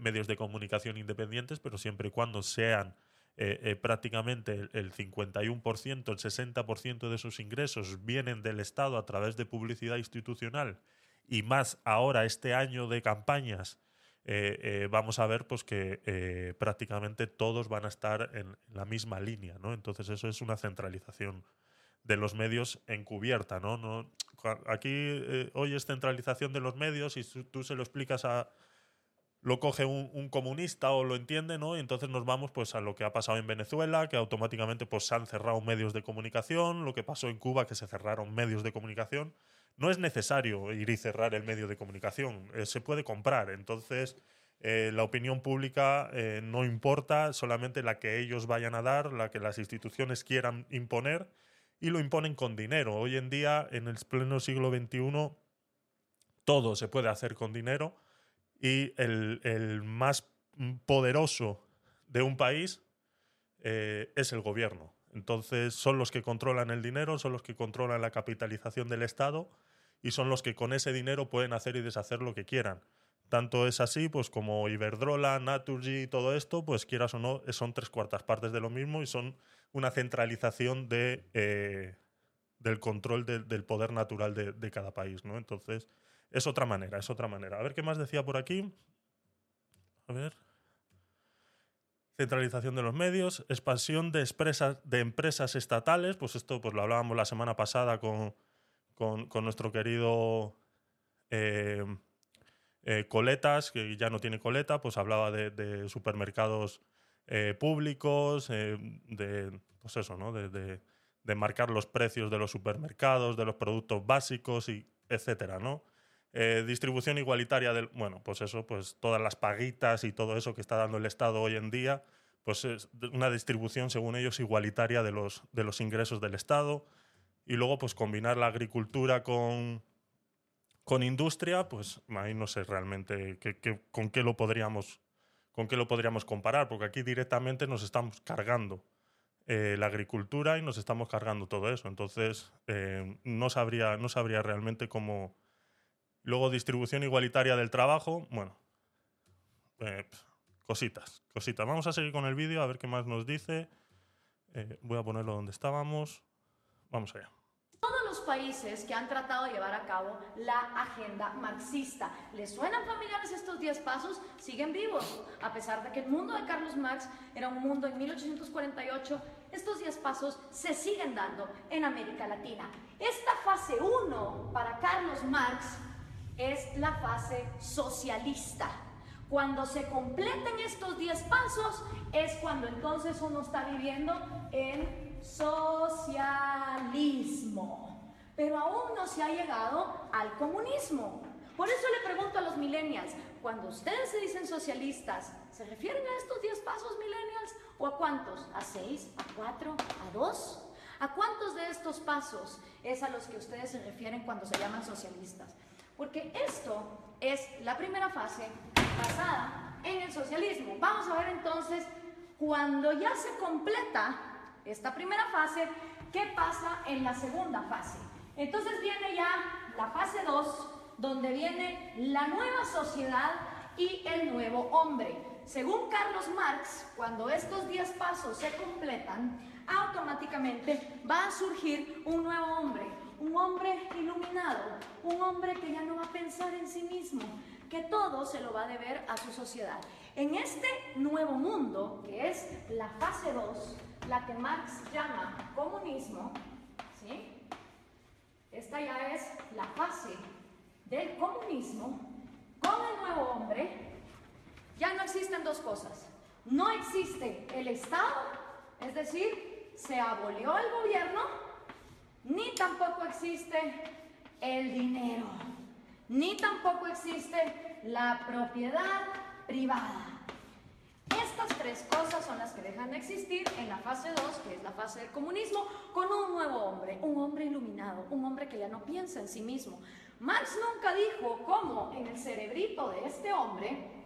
medios de comunicación independientes, pero siempre y cuando sean eh, eh, prácticamente el, 51%, el 60% de sus ingresos vienen del Estado a través de publicidad institucional y más ahora este año de campañas, eh, vamos a ver pues que prácticamente todos van a estar en la misma línea, ¿no? Entonces eso es una centralización de los medios encubierta, ¿no? no aquí hoy es centralización de los medios y tú se lo explicas a, lo coge un, comunista o lo entiende, ¿no? Y entonces nos vamos pues a lo que ha pasado en Venezuela, que automáticamente pues se han cerrado medios de comunicación, lo que pasó en Cuba, que se cerraron medios de comunicación. No es necesario ir y cerrar el medio de comunicación, eh, se puede comprar. Entonces, eh, la opinión pública eh, no importa, solamente la que ellos vayan a dar, la que las instituciones quieran imponer, y lo imponen con dinero. Hoy en día, en el pleno siglo XXI, todo se puede hacer con dinero y el, más poderoso de un país eh, es el gobierno. Entonces son los que controlan el dinero, son los que controlan la capitalización del Estado y son los que con ese dinero pueden hacer y deshacer lo que quieran. Tanto es así, pues como Iberdrola, Naturgy y todo esto, pues quieras o no, son tres cuartas partes de lo mismo y son una centralización de, eh, del control del poder natural de, de, cada país, ¿no? Entonces, es otra manera, es otra manera. A ver qué más decía por aquí. A ver. Centralización de los medios, expansión de, de empresas estatales, pues esto pues lo hablábamos la semana pasada con, nuestro querido eh, eh, Coletas, que ya no tiene coleta, pues hablaba de, supermercados eh, públicos, de, pues eso, ¿no? De, de, marcar los precios de los supermercados, de los productos básicos, y etcétera, ¿no? Eh, distribución igualitaria del. Bueno, pues eso, pues todas las paguitas y todo eso que está dando el Estado hoy en día, pues es una distribución, según ellos, igualitaria de los, de los ingresos del Estado. Y luego, pues combinar la agricultura con, con industria, pues ahí no sé realmente con, qué lo podríamos, con qué lo podríamos comparar, porque aquí directamente nos estamos cargando eh, la agricultura y nos estamos cargando todo eso. Entonces, eh, no, sabría, no sabría realmente cómo Luego distribución igualitaria del trabajo. Bueno, eh, cositas, cositas. Vamos a seguir con el vídeo a ver qué más nos dice. Eh, voy a ponerlo donde estábamos. Vamos allá todos los países que han tratado de llevar a cabo la agenda marxista. ¿Les suenan familiares estos 10 pasos? Siguen vivos. A pesar de que el mundo de Carlos Marx era un mundo en 1848, estos 10 pasos se siguen dando en América Latina. Esta fase 1 para Carlos Marx es la fase socialista. Cuando se completen estos 10 pasos es cuando entonces uno está viviendo en socialismo. Pero aún no se ha llegado al comunismo. Por eso le pregunto a los millennials, cuando ustedes se dicen socialistas, ¿se refieren a estos 10 pasos millennials o a cuántos? ¿A 6? ¿A 4? ¿A 2? ¿A cuántos de estos pasos es a los que ustedes se refieren cuando se llaman socialistas? Porque esto es la primera fase basada en el socialismo. Vamos a ver entonces, cuando ya se completa esta primera fase, ¿qué pasa en la segunda fase? Entonces viene ya la fase 2, donde viene la nueva sociedad y el nuevo hombre. Según Carlos Marx, cuando estos 10 pasos se completan, automáticamente va a surgir un nuevo hombre, un hombre iluminado, un hombre que ya no va a pensar en sí mismo, que todo se lo va a deber a su sociedad. En este nuevo mundo, que es la fase 2, la que Marx llama comunismo, ¿sí? esta ya es la fase del comunismo, con el nuevo hombre, ya no existen dos cosas. No existe el Estado, es decir, se abolió el gobierno, ni tampoco existe el dinero, ni tampoco existe la propiedad privada. Estas tres cosas son las que dejan de existir en la fase 2, que es la fase del comunismo, con un nuevo hombre, un hombre iluminado, un hombre que ya no piensa en sí mismo. Marx nunca dijo cómo en el cerebrito de este hombre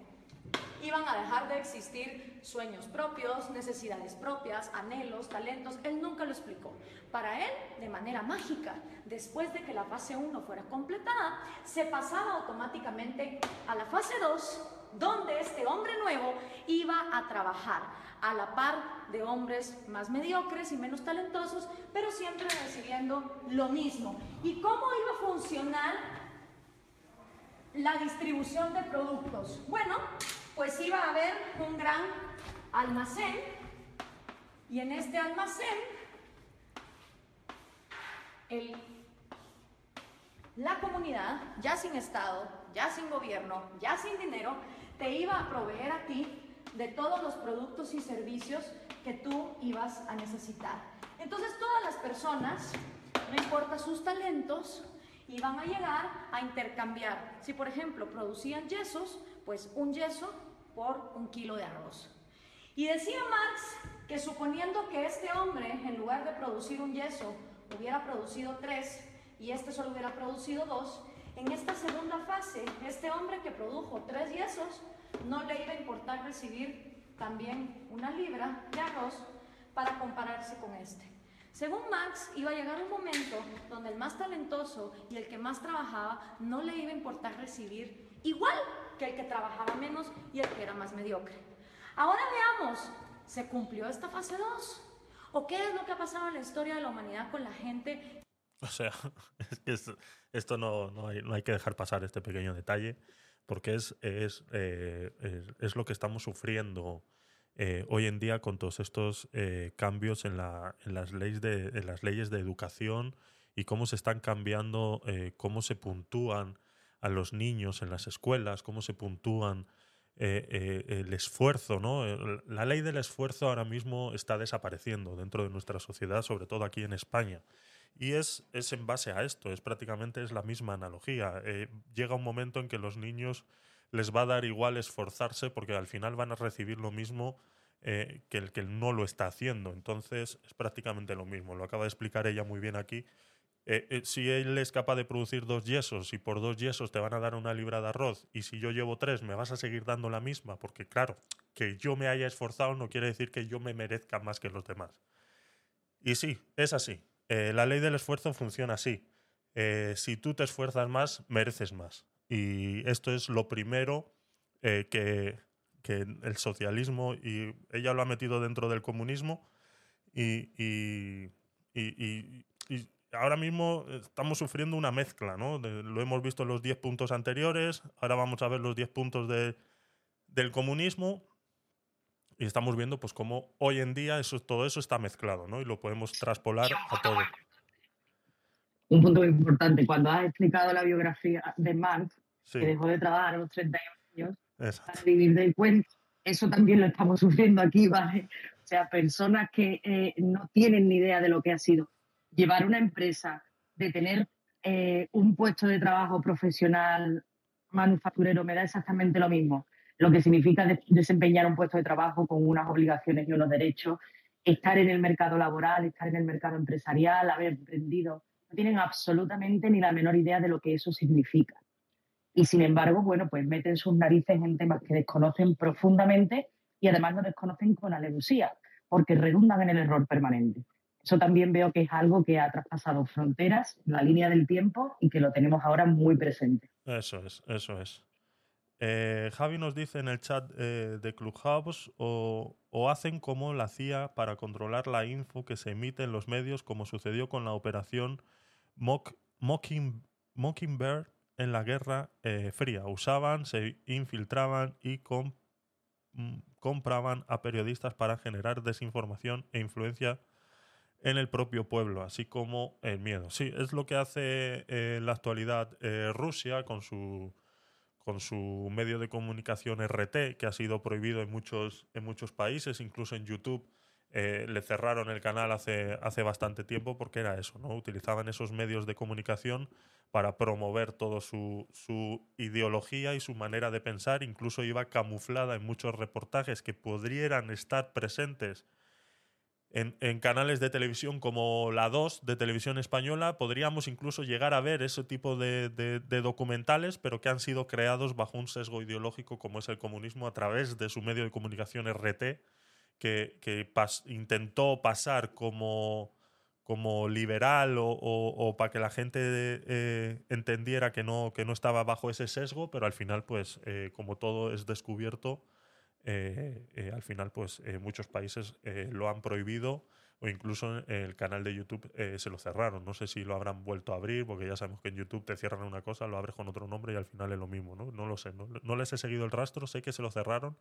iban a dejar de existir sueños propios, necesidades propias, anhelos, talentos. Él nunca lo explicó. Para él, de manera mágica, después de que la fase 1 fuera completada, se pasaba automáticamente a la fase 2, donde este hombre nuevo iba a trabajar a la par de hombres más mediocres y menos talentosos, pero siempre recibiendo lo mismo. ¿Y cómo iba a funcionar la distribución de productos? Bueno, pues iba a haber un gran almacén y en este almacén la comunidad, ya sin Estado, ya sin gobierno, ya sin dinero, te iba a proveer a ti de todos los productos y servicios que tú ibas a necesitar. Entonces todas las personas, no importa sus talentos, iban a llegar a intercambiar. Si por ejemplo producían yesos, pues un yeso por un kilo de arroz. Y decía Marx que suponiendo que este hombre, en lugar de producir un yeso, hubiera producido tres y este solo hubiera producido dos, en esta segunda fase, este hombre que produjo tres yesos, no le iba a importar recibir también una libra de arroz para compararse con este. Según Marx, iba a llegar un momento donde el más talentoso y el que más trabajaba no le iba a importar recibir igual que el que trabajaba menos y el que era más mediocre. Ahora veamos, ¿se cumplió esta fase 2? ¿O qué es lo que ha pasado en la historia de la humanidad con la gente? O sea, (laughs) es esto no, no, hay, no, hay, que dejar pasar este pequeño detalle, porque es, es, eh, es, lo que estamos sufriendo eh, hoy en día con todos estos eh, cambios en, la, en, las leyes de, en las leyes de educación y cómo se están cambiando, eh, cómo se puntúan a los niños en las escuelas, cómo se puntúan eh, eh, el esfuerzo, ¿no? La ley del esfuerzo ahora mismo está desapareciendo dentro de nuestra sociedad, sobre todo aquí en España. Y es, es en base a esto, es prácticamente es la misma analogía. Eh, llega un momento en que los niños les va a dar igual esforzarse porque al final van a recibir lo mismo que el que no lo está haciendo. Entonces es prácticamente lo mismo. Lo acaba de explicar ella muy bien aquí. Eh, eh, si él es capaz de producir dos yesos y por dos yesos te van a dar una libra de arroz y si yo llevo tres me vas a seguir dando la misma, porque claro, que yo me haya esforzado no quiere decir que yo me merezca más que los demás. Y sí, es así. Eh, la ley del esfuerzo funciona así. si tú te esfuerzas más, mereces más. Y esto es lo primero que, que, el socialismo, y ella lo ha metido dentro del comunismo, y, ahora mismo estamos sufriendo una mezcla, ¿no? lo hemos visto en los 10 puntos anteriores, ahora vamos a ver los 10 puntos de, del comunismo y estamos viendo pues cómo hoy en día eso, todo eso está mezclado, ¿no? Y lo podemos traspolar a todo. Un punto muy importante, cuando has explicado la biografía de Marx, que dejó de trabajar a los 31 años para vivir del cuento, eso también lo estamos (laughs) sufriendo aquí, ¿vale? O sea, personas que eh, no tienen ni idea de lo que ha sido llevar una empresa, de tener eh, un puesto de trabajo profesional manufacturero, me da exactamente lo mismo. Lo que significa desempeñar un puesto de trabajo con unas obligaciones y unos derechos, estar en el mercado laboral, estar en el mercado empresarial, haber emprendido. No tienen absolutamente ni la menor idea de lo que eso significa. y sin embargo, bueno, pues meten sus narices en temas que desconocen profundamente y además lo desconocen con alevosía, porque redundan en el error permanente. Eso también veo que es algo que ha traspasado fronteras, la línea del tiempo y que lo tenemos ahora muy presente. Eso es, eso es. Eh, Javi nos dice en el chat eh, de Clubhouse o, o, hacen como la CIA para controlar la info que se emite en los medios como sucedió con la operación Mock, Mocking, Mockingbird en la Guerra eh, Fría. Usaban, se infiltraban y mm, compraban a periodistas para generar desinformación e influencia en el propio pueblo, así como el miedo. Sí, es lo que hace eh, en la actualidad eh, Rusia con su, con su medio de comunicación RT, que ha sido prohibido en muchos, en muchos países, incluso en YouTube. le cerraron el canal hace, hace bastante tiempo porque era eso, ¿no? Utilizaban esos medios de comunicación para promover toda su, ideología y su manera de pensar, incluso iba camuflada en muchos reportajes que podrían estar presentes en, canales de televisión como la 2 de televisión española, podríamos incluso llegar a ver ese tipo de, documentales, pero que han sido creados bajo un sesgo ideológico como es el comunismo a través de su medio de comunicación RT, que, intentó pasar como liberal o, para que la gente eh, entendiera que no, que no estaba bajo ese sesgo, pero al final, pues, eh, como todo es descubierto, al final, pues, muchos países lo han prohibido o incluso el canal de YouTube se lo cerraron. No sé si lo habrán vuelto a abrir, porque ya sabemos que en YouTube te cierran una cosa, lo abres con otro nombre y al final es lo mismo, ¿no? No lo sé, no, no les he seguido el rastro, sé que se lo cerraron,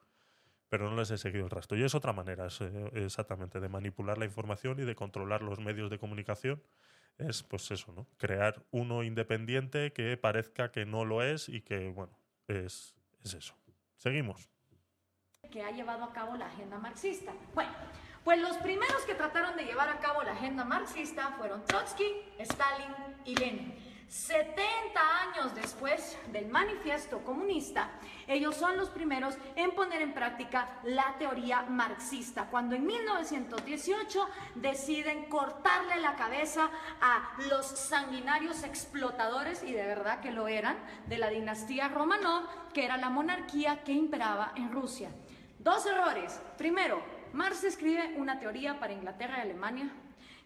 pero no les he seguido el rastro. Y es otra manera, eh, exactamente, de manipular la información y de controlar los medios de comunicación. Es pues eso, ¿no? Crear uno independiente que parezca que no lo es y que, bueno, es, es eso. Seguimos. Que ha llevado a cabo la agenda marxista. Bueno, pues los primeros que trataron de llevar a cabo la agenda marxista fueron Trotsky, Stalin y Lenin. 70 años después del manifiesto comunista, ellos son los primeros en poner en práctica la teoría marxista, cuando en 1918 deciden cortarle la cabeza a los sanguinarios explotadores, y de verdad que lo eran, de la dinastía Romanov, que era la monarquía que imperaba en Rusia. Dos errores. Primero, Marx escribe una teoría para Inglaterra y Alemania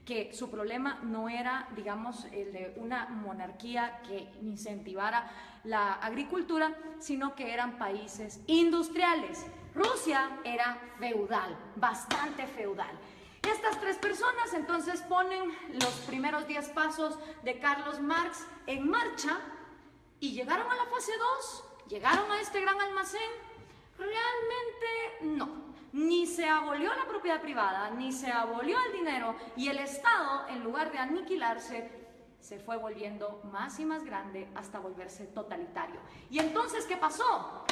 que su problema no era, digamos, el de una monarquía que incentivara la agricultura, sino que eran países industriales. Rusia era feudal, bastante feudal. Estas tres personas entonces ponen los primeros diez pasos de Carlos Marx en marcha y llegaron a la fase 2, llegaron a este gran almacén. Realmente no ni se abolió la propiedad privada, ni se abolió el dinero y el Estado, en lugar de aniquilarse, se fue volviendo más y más grande hasta volverse totalitario. ¿Y entonces qué pasó?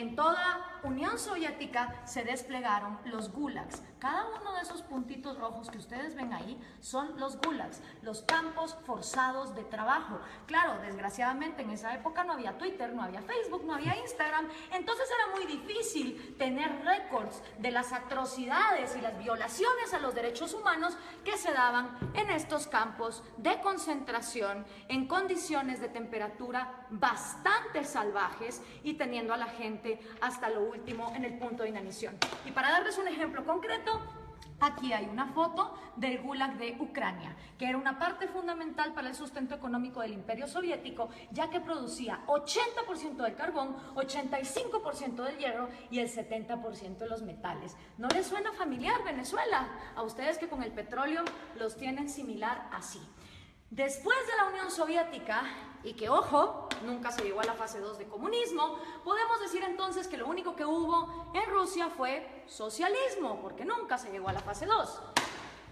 En toda Unión Soviética se desplegaron los gulags. Cada uno de esos puntitos rojos que ustedes ven ahí son los gulags, los campos forzados de trabajo. Claro, desgraciadamente en esa época no había Twitter, no había Facebook, no había Instagram, entonces era muy difícil tener récords de las atrocidades y las violaciones a los derechos humanos que se daban en estos campos de concentración en condiciones de temperatura bastante salvajes y teniendo a la gente hasta lo último en el punto de inanición. Y para darles un ejemplo concreto, Aquí hay una foto del Gulag de Ucrania, que era una parte fundamental para el sustento económico del imperio soviético, ya que producía 80% del carbón, 85% del hierro y el 70% de los metales. ¿No les suena familiar Venezuela? A ustedes que con el petróleo los tienen similar así. Después de la Unión Soviética, y que, ojo, nunca se llegó a la fase 2 de comunismo, podemos decir entonces que lo único que hubo en Rusia fue socialismo, porque nunca se llegó a la fase 2.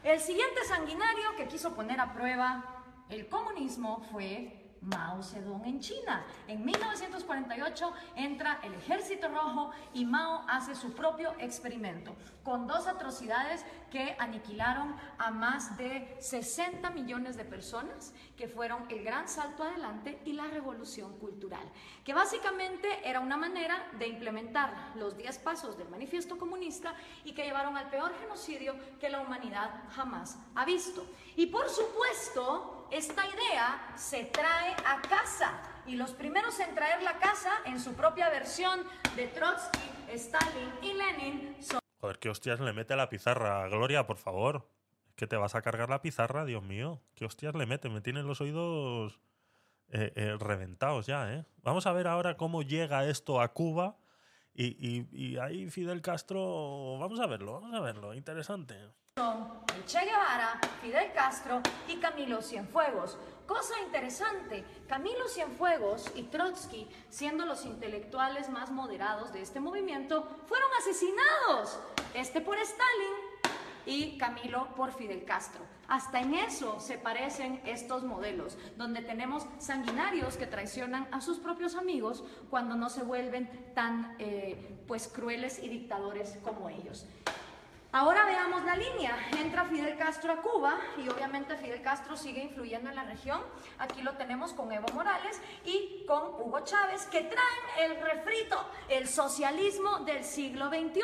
El siguiente sanguinario que quiso poner a prueba el comunismo fue Mao Zedong en China. En 1948 entra el Ejército Rojo y Mao hace su propio experimento con dos atrocidades que aniquilaron a más de 60 millones de personas, que fueron el gran salto adelante y la revolución cultural, que básicamente era una manera de implementar los 10 pasos del manifiesto comunista y que llevaron al peor genocidio que la humanidad jamás ha visto. Y por supuesto, esta idea se trae a casa y los primeros en traer la casa en su propia versión de Trotsky, Stalin y Lenin son Joder, qué hostias le mete a la pizarra. Gloria, por favor. Que te vas a cargar la pizarra, Dios mío. ¿Qué hostias le mete? Me tienen los oídos eh, eh, reventados ya, ¿eh? Vamos a ver ahora cómo llega esto a Cuba. Y, y- y ahí Fidel Castro, vamos a verlo, vamos a verlo, interesante. el Che Guevara, Fidel Castro y Camilo Cienfuegos. Cosa interesante, Camilo Cienfuegos y Trotsky, siendo los intelectuales más moderados de este movimiento, fueron asesinados. Este por Stalin y Camilo por Fidel Castro. Hasta en eso se parecen estos modelos, donde tenemos sanguinarios que traicionan a sus propios amigos cuando no se vuelven tan eh, pues crueles y dictadores como ellos. Ahora veamos la línea. Entra Fidel Castro a Cuba y obviamente Fidel Castro sigue influyendo en la región. Aquí lo tenemos con Evo Morales y con Hugo Chávez que traen el refrito, el socialismo del siglo XXI.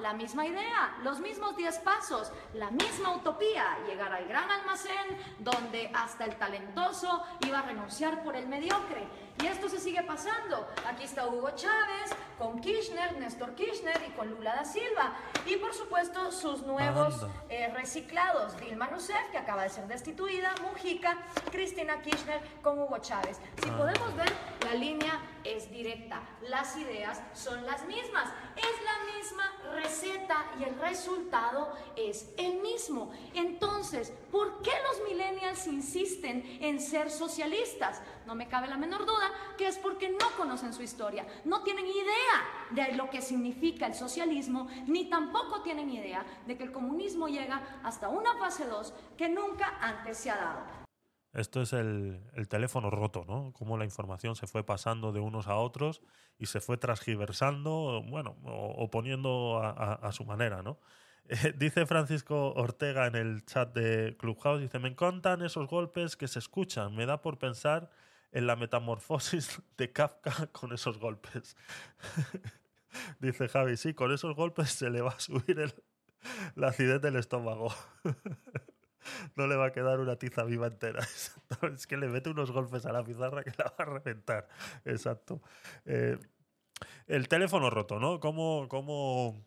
La misma idea, los mismos 10 pasos, la misma utopía, llegar al gran almacén donde hasta el talentoso iba a renunciar por el mediocre. Y esto se sigue pasando. Aquí está Hugo Chávez con Kirchner, Néstor Kirchner y con Lula da Silva. Y por supuesto sus nuevos eh, reciclados, Dilma Rousseff, que acaba de ser destituida, Mujica, Cristina Kirchner con Hugo Chávez. Si podemos ver, la línea es directa, las ideas son las mismas, es la misma receta y el resultado es el mismo. Entonces, ¿por qué los millennials insisten en ser socialistas? No me cabe la menor duda que es porque no conocen su historia, no tienen idea de lo que significa el socialismo, ni tampoco tienen idea de que el comunismo llega hasta una fase 2 que nunca antes se ha dado. Esto es el, el teléfono roto, ¿no? Cómo la información se fue pasando de unos a otros y se fue transgiversando, bueno, o, o poniendo a, a- a su manera, ¿no? (laughs) Eh, dice Francisco Ortega en el chat de Clubhouse, dice, me encantan esos golpes que se escuchan, me da por pensar en la metamorfosis (laughs) de Kafka con esos golpes. (laughs) dice Javi, sí, con esos golpes se le va a subir el- la acidez del estómago. (laughs) no le va a quedar una tiza viva entera. (laughs) Exacto. Es que le mete unos golpes a la pizarra que la va a reventar. Exacto. Eh, el teléfono roto, ¿no? Cómo, cómo,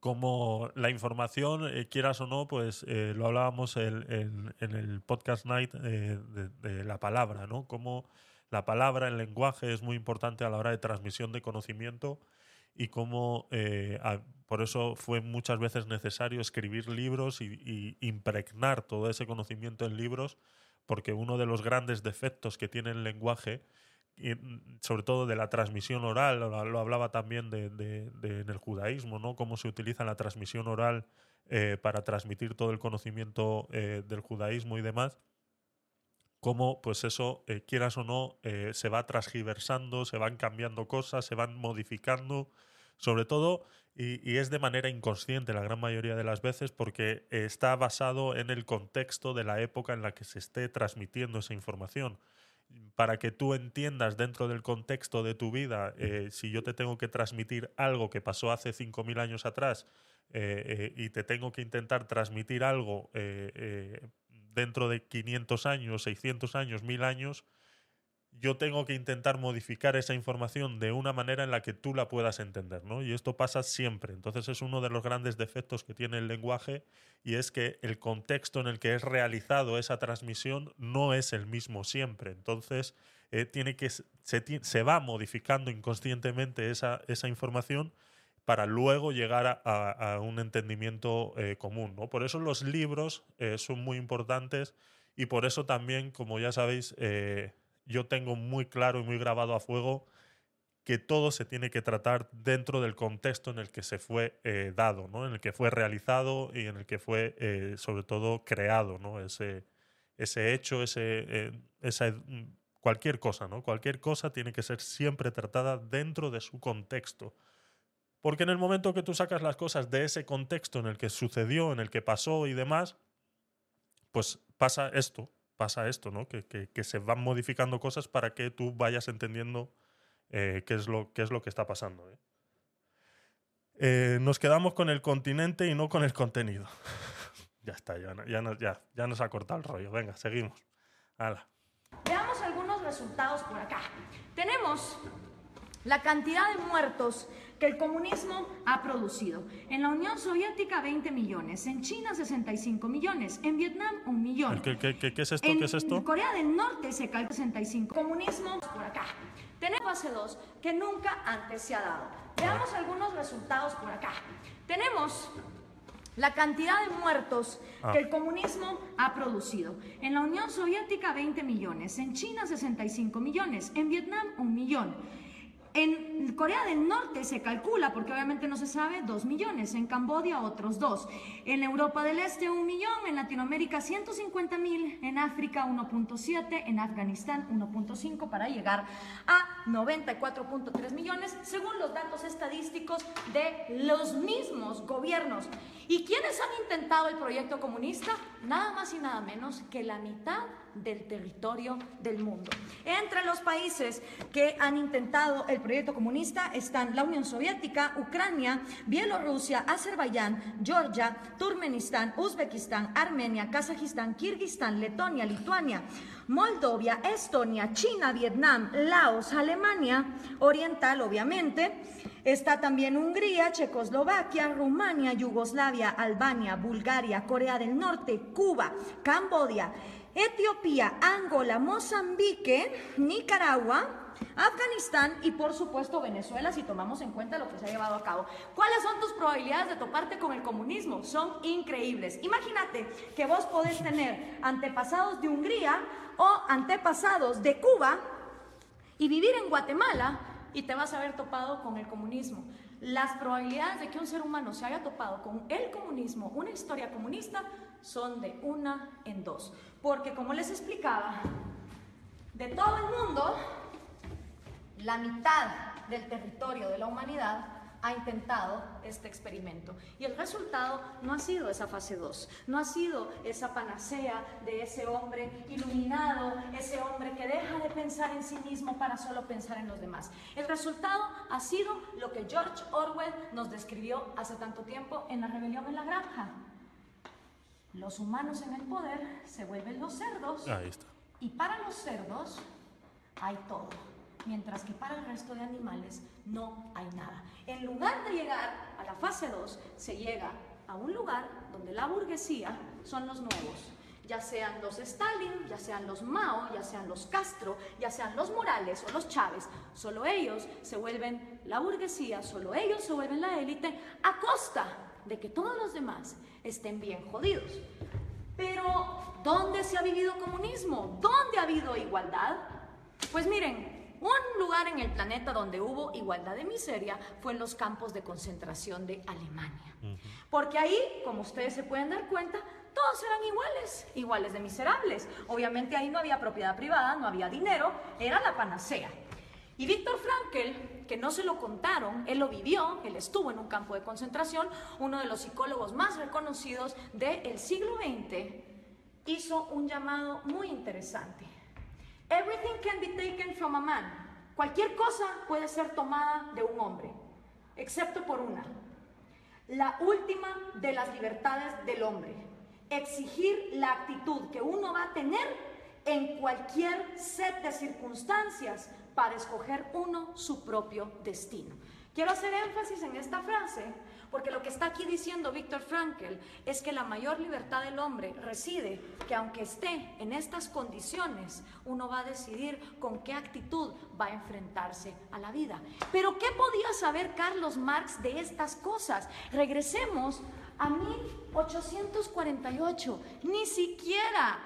cómo la información, eh, quieras o no, pues eh, lo hablábamos en el podcast night de, de la palabra, ¿no? Cómo la palabra, el lenguaje es muy importante a la hora de transmisión de conocimiento y cómo eh, por eso fue muchas veces necesario escribir libros y, impregnar todo ese conocimiento en libros, porque uno de los grandes defectos que tiene el lenguaje, y, mm, sobre todo de la transmisión oral, lo, hablaba también de- en el judaísmo, ¿no? cómo se utiliza la transmisión oral eh, para transmitir todo el conocimiento eh, del judaísmo y demás, cómo pues eso, eh, quieras o no, eh, se va transgiversando, se van cambiando cosas, se van modificando, sobre todo, y, es de manera inconsciente la gran mayoría de las veces, porque está basado en el contexto de la época en la que se esté transmitiendo esa información. Para que tú entiendas dentro del contexto de tu vida, eh, si yo te tengo que transmitir algo que pasó hace 5.000 años atrás y te tengo que intentar transmitir algo dentro de 500 años, 600 años, 1000 años, yo tengo que intentar modificar esa información de una manera en la que tú la puedas entender, ¿no? Y esto pasa siempre. Entonces es uno de los grandes defectos que tiene el lenguaje y es que el contexto en el que es realizado esa transmisión no es el mismo siempre. Entonces eh, tiene que se, se va modificando inconscientemente esa, esa información para luego llegar a, un entendimiento eh, común. ¿no? Por eso los libros eh, son muy importantes y por eso también, como ya sabéis, eh, yo tengo muy claro y muy grabado a fuego que todo se tiene que tratar dentro del contexto en el que se fue dado, ¿no? en el que fue realizado y en el que fue, sobre todo, creado ¿no? ese, ese hecho, ese, esa, mm, cualquier cosa. ¿no? Cualquier cosa tiene que ser siempre tratada dentro de su contexto. Porque en el momento que tú sacas las cosas de ese contexto en el que sucedió, en el que pasó y demás, pues pasa esto, pasa esto, ¿no? Que, que- que se van modificando cosas para que tú vayas entendiendo eh, qué, es lo, qué es lo que está pasando. ¿eh? Eh, nos quedamos con el continente y no con el contenido. (laughs) Ya está, ya, ya, no- ya, ya nos ha cortado el rollo. Venga, seguimos. Hala. Veamos algunos resultados por acá. Tenemos la cantidad de muertos que el comunismo ha producido. En la Unión Soviética 20 millones, en China 65 millones, en Vietnam un millón. ¿Qué, qué- qué- qué es esto? En ¿Qué es esto? Corea del Norte se calcula 65. Comunismo por acá. Tenemos fase 2 que nunca antes se ha dado. Veamos algunos resultados por acá. Tenemos la cantidad de muertos Ah. que el comunismo ha producido. En la Unión Soviética 20 millones, en China 65 millones, en Vietnam un millón. En Corea del Norte se calcula, porque obviamente no se sabe, 2 millones, en Camboya otros 2, en Europa del Este un millón, en Latinoamérica 150 mil, en África 1.7, en Afganistán 1.5 para llegar a 94.3 millones, según los datos estadísticos de los mismos gobiernos. ¿Y quiénes han intentado el proyecto comunista? Nada más y nada menos que la mitad del territorio del mundo. Entre los países que han intentado el proyecto comunista están la Unión Soviética, Ucrania, Bielorrusia, Azerbaiyán, Georgia, Turkmenistán, Uzbekistán, Armenia, Kazajistán, Kirguistán, Letonia, Lituania, Moldovia, Estonia, China, Vietnam, Laos, Alemania, Oriental, obviamente. Está también Hungría, Checoslovaquia, Rumania, Yugoslavia, Albania, Bulgaria, Corea del Norte, Cuba, Camboya, Etiopía, Angola, Mozambique, Nicaragua, Afganistán y por supuesto Venezuela si tomamos en cuenta lo que se ha llevado a cabo. ¿Cuáles son tus probabilidades de toparte con el comunismo? Son increíbles. Imagínate que vos podés tener antepasados de Hungría o antepasados de Cuba y vivir en Guatemala y te vas a haber topado con el comunismo. Las probabilidades de que un ser humano se haya topado con el comunismo, una historia comunista, son de una en dos. Porque como les explicaba, de todo el mundo, la mitad del territorio de la humanidad ha intentado este experimento. Y el resultado no ha sido esa fase 2, no ha sido esa panacea de ese hombre iluminado, ese hombre que deja de pensar en sí mismo para solo pensar en los demás. El resultado ha sido lo que George Orwell nos describió hace tanto tiempo en La rebelión en la granja. Los humanos en el poder se vuelven los cerdos Ahí está. y para los cerdos hay todo, mientras que para el resto de animales no hay nada. En lugar de llegar a la fase 2, se llega a un lugar donde la burguesía son los nuevos, ya sean los Stalin, ya sean los Mao, ya sean los Castro, ya sean los Morales o los Chávez. Solo ellos se vuelven la burguesía, solo ellos se vuelven la élite a costa de que todos los demás estén bien jodidos. Pero, ¿dónde se ha vivido comunismo? ¿Dónde ha habido igualdad? Pues miren, un lugar en el planeta donde hubo igualdad de miseria fue en los campos de concentración de Alemania. Porque ahí, como ustedes se pueden dar cuenta, todos eran iguales, iguales de miserables. Obviamente ahí no había propiedad privada, no había dinero, era la panacea. Y Víctor Frankl, que no se lo contaron, él lo vivió, él estuvo en un campo de concentración, uno de los psicólogos más reconocidos del siglo XX, hizo un llamado muy interesante. Everything can be taken from a man. Cualquier cosa puede ser tomada de un hombre, excepto por una. La última de las libertades del hombre. Exigir la actitud que uno va a tener en cualquier set de circunstancias para escoger uno su propio destino. Quiero hacer énfasis en esta frase porque lo que está aquí diciendo Víctor Frankl es que la mayor libertad del hombre reside que aunque esté en estas condiciones, uno va a decidir con qué actitud va a enfrentarse a la vida. Pero ¿qué podía saber Carlos Marx de estas cosas? Regresemos a 1848. Ni siquiera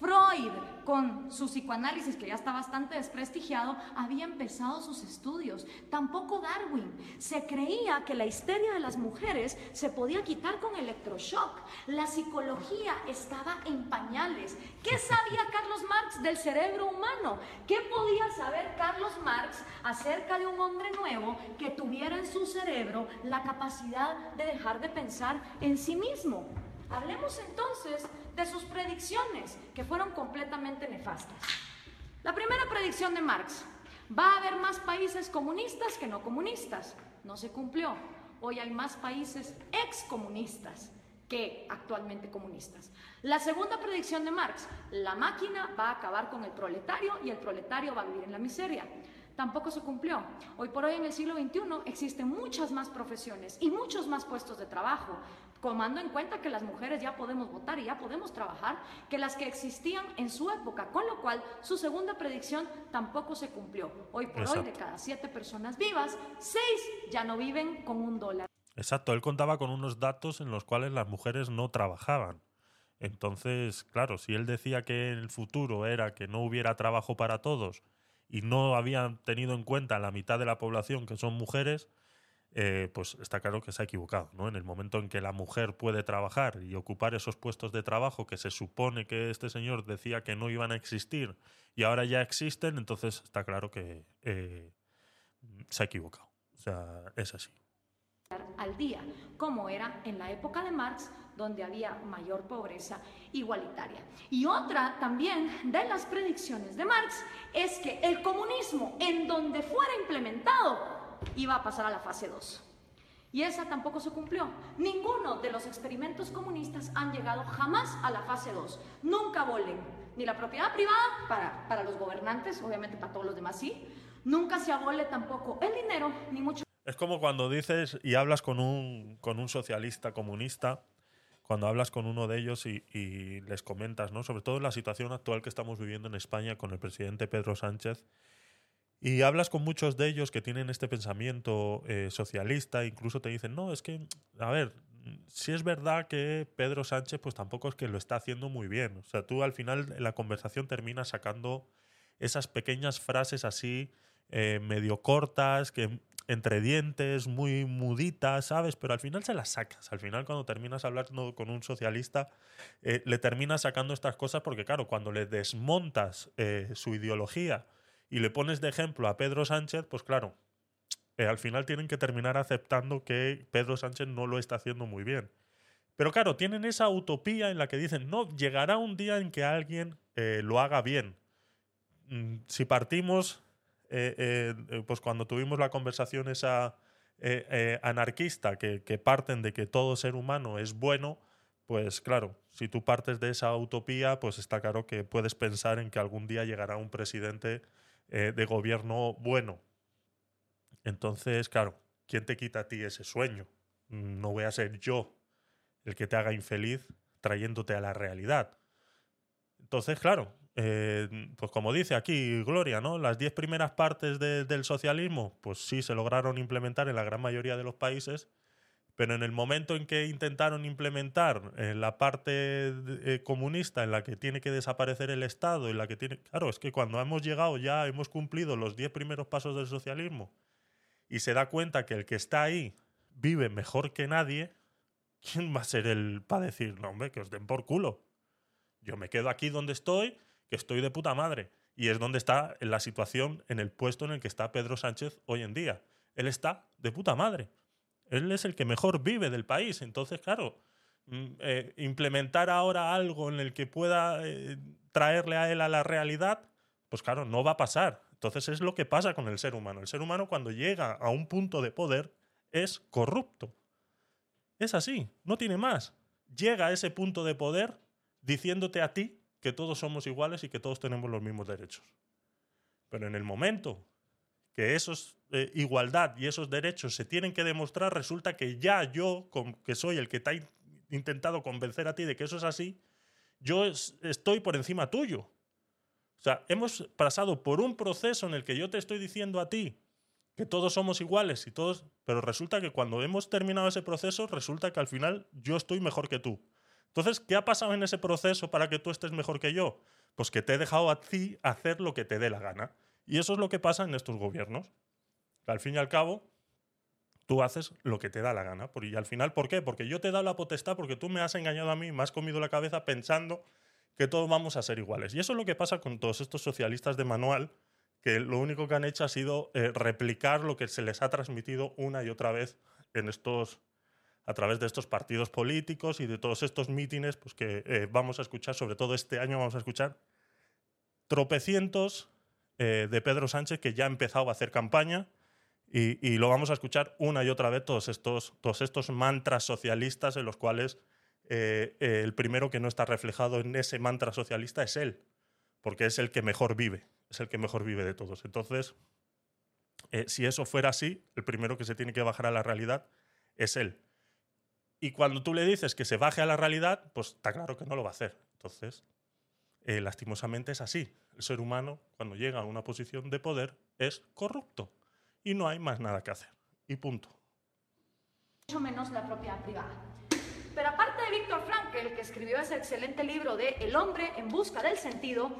Freud, con su psicoanálisis, que ya está bastante desprestigiado, había empezado sus estudios. Tampoco Darwin. Se creía que la histeria de las mujeres se podía quitar con electroshock. La psicología estaba en pañales. ¿Qué sabía Carlos Marx del cerebro humano? ¿Qué podía saber Carlos Marx acerca de un hombre nuevo que tuviera en su cerebro la capacidad de dejar de pensar en sí mismo? Hablemos entonces de sus predicciones, que fueron completamente nefastas. La primera predicción de Marx, va a haber más países comunistas que no comunistas. No se cumplió. Hoy hay más países excomunistas que actualmente comunistas. La segunda predicción de Marx, la máquina va a acabar con el proletario y el proletario va a vivir en la miseria. Tampoco se cumplió. Hoy por hoy en el siglo XXI existen muchas más profesiones y muchos más puestos de trabajo, tomando en cuenta que las mujeres ya podemos votar y ya podemos trabajar, que las que existían en su época, con lo cual su segunda predicción tampoco se cumplió. Hoy por hoy, de cada siete personas vivas, seis ya no viven con un dólar. Exacto, él contaba con unos datos en los cuales las mujeres no trabajaban. Entonces, claro, si él decía que el futuro era que no hubiera trabajo para todos y no habían tenido en cuenta la mitad de la población que son mujeres, eh, pues está claro que se ha equivocado. ¿no? En el momento en que la mujer puede trabajar y ocupar esos puestos de trabajo que se supone que este señor decía que no iban a existir y ahora ya existen, entonces está claro que eh, se ha equivocado. O sea, es así al día, como era en la época de Marx, donde había mayor pobreza igualitaria. Y otra también de las predicciones de Marx es que el comunismo, en donde fuera implementado, iba a pasar a la fase 2. Y esa tampoco se cumplió. Ninguno de los experimentos comunistas han llegado jamás a la fase 2. Nunca abolen ni la propiedad privada para, para los gobernantes, obviamente para todos los demás sí. Nunca se abole tampoco el dinero, ni mucho es como cuando dices y hablas con un, con un socialista comunista, cuando hablas con uno de ellos y, les comentas, ¿no? Sobre todo la situación actual que estamos viviendo en España con el presidente Pedro Sánchez. Y hablas con muchos de ellos que tienen este pensamiento eh, socialista, incluso te dicen, no, es que, a ver, si es verdad que Pedro Sánchez pues tampoco es que lo está haciendo muy bien. O sea, tú al final la conversación terminas sacando esas pequeñas frases así eh, medio cortas, que entre dientes, muy muditas, ¿sabes? Pero al final se las sacas. Al final, cuando terminas hablando con un socialista, eh, le terminas sacando estas cosas porque, claro, cuando le desmontas su ideología y le pones de ejemplo a Pedro Sánchez, pues claro, eh, al final tienen que terminar aceptando que Pedro Sánchez no lo está haciendo muy bien. Pero claro, tienen esa utopía en la que dicen, no, llegará un día en que alguien lo haga bien. Mm, si partimos eh, eh, pues cuando tuvimos la conversación esa eh, anarquista, que, parten de que todo ser humano es bueno, pues claro, si tú partes de esa utopía, pues está claro que puedes pensar en que algún día llegará un presidente de gobierno bueno. Entonces, claro, ¿quién te quita a ti ese sueño? No voy a ser yo el que te haga infeliz trayéndote a la realidad. Entonces, claro, eh, pues como dice aquí Gloria, ¿no? Las diez primeras partes del socialismo, pues sí se lograron implementar en la gran mayoría de los países, pero en el momento en que intentaron implementar eh, la parte eh, comunista en la que tiene que desaparecer el Estado, en la que tiene... Claro, es que cuando hemos llegado ya, hemos cumplido los diez primeros pasos del socialismo y se da cuenta que el que está ahí vive mejor que nadie, ¿quién va a ser el para decir, no, hombre, que os den por culo? Yo me quedo aquí donde estoy que estoy de puta madre. Y es donde está la situación, en el puesto en el que está Pedro Sánchez hoy en día. Él está de puta madre. Él es el que mejor vive del país. Entonces, claro, mm, eh, implementar ahora algo en el que pueda eh, traerle a él a la realidad, pues claro, no va a pasar. Entonces es lo que pasa con el ser humano. El ser humano cuando llega a un punto de poder es corrupto. Es así, no tiene más. Llega a ese punto de poder diciéndote a ti que todos somos iguales y que todos tenemos los mismos derechos. Pero en el momento que esos eh, igualdad y esos derechos se tienen que demostrar, resulta que ya yo, que soy el que te ha intentado convencer a ti de que eso es así, yo estoy por encima tuyo. O sea, hemos pasado por un proceso en el que yo te estoy diciendo a ti que todos somos iguales y todos, pero resulta que cuando hemos terminado ese proceso, resulta que al final yo estoy mejor que tú. Entonces, ¿qué ha pasado en ese proceso para que tú estés mejor que yo? Pues que te he dejado a ti hacer lo que te dé la gana. Y eso es lo que pasa en estos gobiernos. Al fin y al cabo, tú haces lo que te da la gana. Y al final, ¿por qué? Porque yo te he dado la potestad, porque tú me has engañado a mí, me has comido la cabeza pensando que todos vamos a ser iguales. Y eso es lo que pasa con todos estos socialistas de manual, que lo único que han hecho ha sido eh, replicar lo que se les ha transmitido una y otra vez en estos a través de estos partidos políticos y de todos estos mítines pues, que eh, vamos a escuchar, sobre todo este año vamos a escuchar tropecientos eh, de Pedro Sánchez que ya ha empezado a hacer campaña y, lo vamos a escuchar una y otra vez todos estos, todos estos mantras socialistas en los cuales eh, eh, el primero que no está reflejado en ese mantra socialista es él, porque es el que mejor vive, es el que mejor vive de todos. Entonces, si eso fuera así, el primero que se tiene que bajar a la realidad es él. Y cuando tú le dices que se baje a la realidad, pues está claro que no lo va a hacer. Entonces, eh, lastimosamente es así. El ser humano, cuando llega a una posición de poder, es corrupto. Y no hay más nada que hacer. Y punto. mucho menos la propiedad privada. Pero aparte de Víctor Frankl, que escribió ese excelente libro de El hombre en busca del sentido,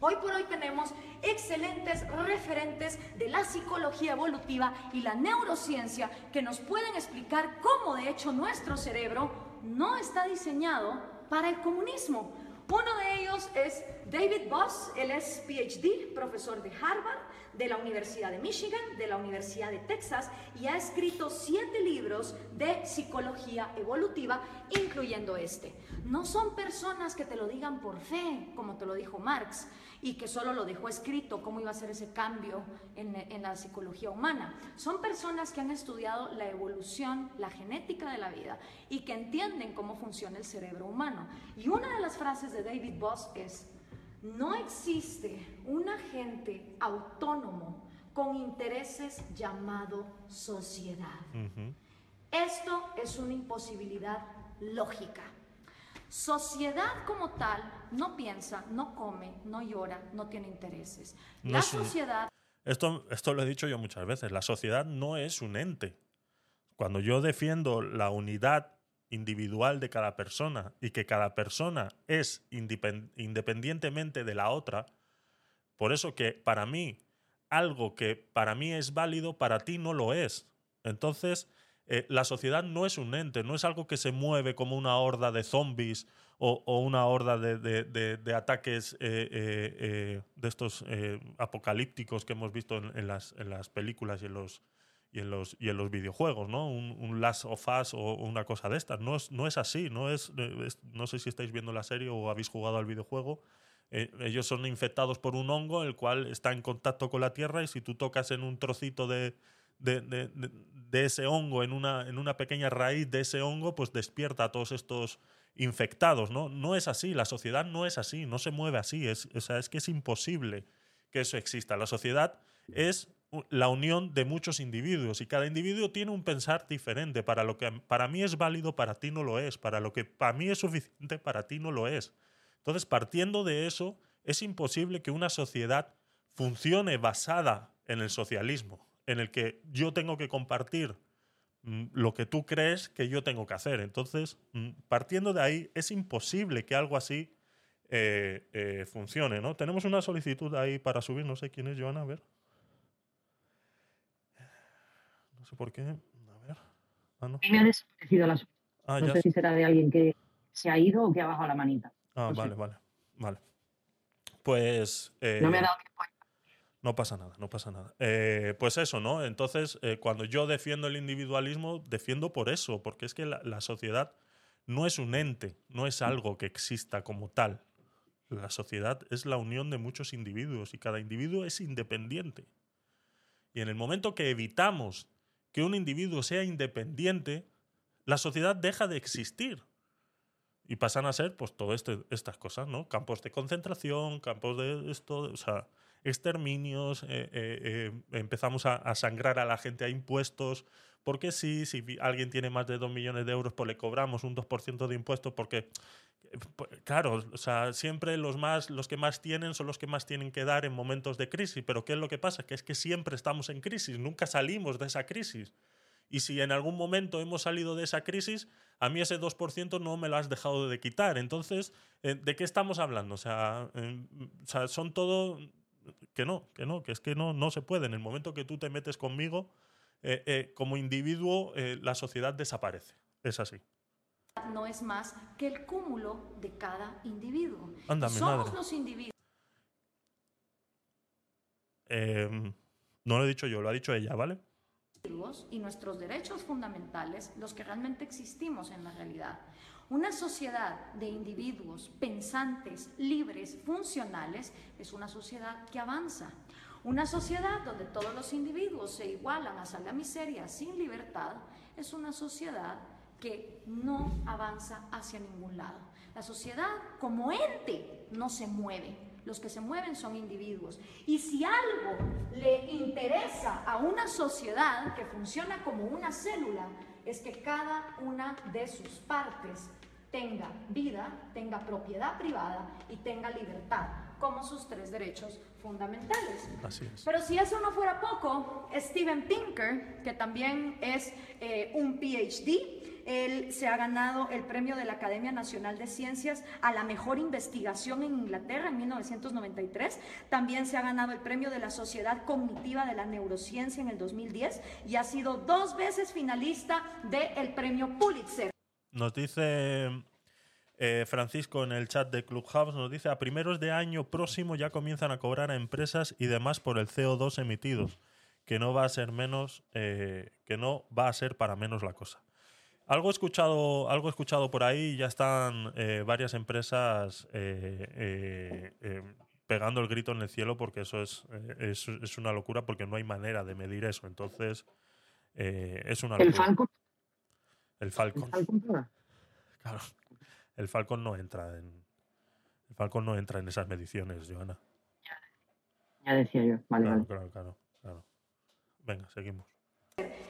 hoy por hoy tenemos excelentes referentes de la psicología evolutiva y la neurociencia que nos pueden explicar cómo de hecho nuestro cerebro no está diseñado para el comunismo. Uno de ellos es David Boss, él es PhD, profesor de Harvard, de la Universidad de Michigan, de la Universidad de Texas, y ha escrito siete libros de psicología evolutiva, incluyendo este. No son personas que te lo digan por fe, como te lo dijo Marx, y que solo lo dejó escrito, cómo iba a ser ese cambio en, en la psicología humana. Son personas que han estudiado la evolución, la genética de la vida, y que entienden cómo funciona el cerebro humano. Y una de las frases de David Boss es, no existe un agente autónomo con intereses llamado sociedad. Esto es una imposibilidad lógica. Sociedad como tal no piensa, no come, no llora, no tiene intereses. No La un- sociedad Esto, esto lo he dicho yo muchas veces. La sociedad no es un ente. Cuando yo defiendo la unidad individual de cada persona y que cada persona es independ- independientemente de la otra, por eso que para mí algo que para mí es válido, para ti no lo es. Entonces, eh, la sociedad no es un ente, no es algo que se mueve como una horda de zombies o, una horda de, ataques eh, eh, de estos apocalípticos que hemos visto en, las, películas y en los, y en los, y en los videojuegos, ¿no? Un, un Last of Us o una cosa de estas. No es, no es así, no, es, no sé si estáis viendo la serie o habéis jugado al videojuego. Ellos son infectados por un hongo, el cual está en contacto con la tierra y si tú tocas en un trocito de, de, ese hongo, en una, en una pequeña raíz de ese hongo, pues despierta a todos estos infectados, ¿no? No es así, la sociedad no es así, no se mueve así, es, o es que es imposible que eso exista. La sociedad es la unión de muchos individuos y cada individuo tiene un pensar diferente. Para lo que para mí es válido, para ti no lo es. Para lo que para mí es suficiente, para ti no lo es. Entonces, partiendo de eso, es imposible que una sociedad funcione basada en el socialismo, en el que yo tengo que compartir mm, lo que tú crees que yo tengo que hacer. Entonces, mm, partiendo de ahí, es imposible que algo así eh, eh, funcione, ¿no? Tenemos una solicitud ahí para subir, no sé quién es, Joana, a ver. No sé por qué. A ver. Ah, no. Me ha desaparecido la solicitud. Ah, No sé si será de alguien que se ha ido o que ha bajado la manita. Ah, No sé. vale, vale, vale. Pues. eh, No me ha dado tiempo. No pasa nada, no pasa nada. Eh, pues eso, ¿no? Entonces, eh, cuando yo defiendo el individualismo, defiendo por eso, porque es que la, la sociedad no es un ente, no es algo que exista como tal. La sociedad es la unión de muchos individuos y cada individuo es independiente. Y en el momento que evitamos que un individuo sea independiente, la sociedad deja de existir. Y pasan a ser, pues, todas estas cosas, ¿no? Campos de concentración, campos de esto, o sea, exterminios, eh, eh, eh, empezamos a, a sangrar a la gente a impuestos, porque sí, si alguien tiene más de 2 millones de euros, pues le cobramos un 2% de impuestos, porque, eh, pues, claro, o sea, siempre los, más, los que más tienen son los que más tienen que dar en momentos de crisis, pero ¿qué es lo que pasa? Que es que siempre estamos en crisis, nunca salimos de esa crisis. Y si en algún momento hemos salido de esa crisis, a mí ese 2% no me lo has dejado de quitar. Entonces, eh, ¿de qué estamos hablando? O sea, son todo que no, que no, que es que no, no se puede. En el momento que tú te metes conmigo, eh, eh, como individuo, eh, la sociedad desaparece. Es así. no es más que el cúmulo de cada individuo. Anda, Somos madre. los individuos Eh, no lo he dicho yo, lo ha dicho ella, ¿vale? y nuestros derechos fundamentales los que realmente existimos en la realidad. Una sociedad de individuos pensantes, libres, funcionales, es una sociedad que avanza. Una sociedad donde todos los individuos se igualan hasta la miseria sin libertad, es una sociedad que no avanza hacia ningún lado. La sociedad como ente no se mueve, los que se mueven son individuos. Y si algo le interesa a una sociedad que funciona como una célula, es que cada una de sus partes tenga vida, tenga propiedad privada y tenga libertad como sus tres derechos fundamentales. Así es. Pero si eso no fuera poco, Steven Pinker, que también es eh, un PhD, él se ha ganado el premio de la Academia Nacional de Ciencias a la mejor investigación en Inglaterra en 1993. También se ha ganado el premio de la Sociedad Cognitiva de la Neurociencia en el 2010 y ha sido dos veces finalista del premio Pulitzer. Nos dice eh, Francisco en el chat de Clubhouse, nos dice, a primeros de año próximo ya comienzan a cobrar a empresas y demás por el CO2 emitidos, que no va a ser menos, eh, que no va a ser para menos la cosa. Algo escuchado, algo escuchado por ahí, ya están eh, varias empresas eh, eh, pegando el grito en el cielo porque eso es, es, es una locura porque no hay manera de medir eso. Entonces, es una El locura. Falcon, El el Falcon. Falcon paga. Claro. El Falcon no entra en. El Falcon no entra en esas mediciones, Joana. Ya decía yo. Vale, Claro, vale. claro, claro, claro. Venga, seguimos.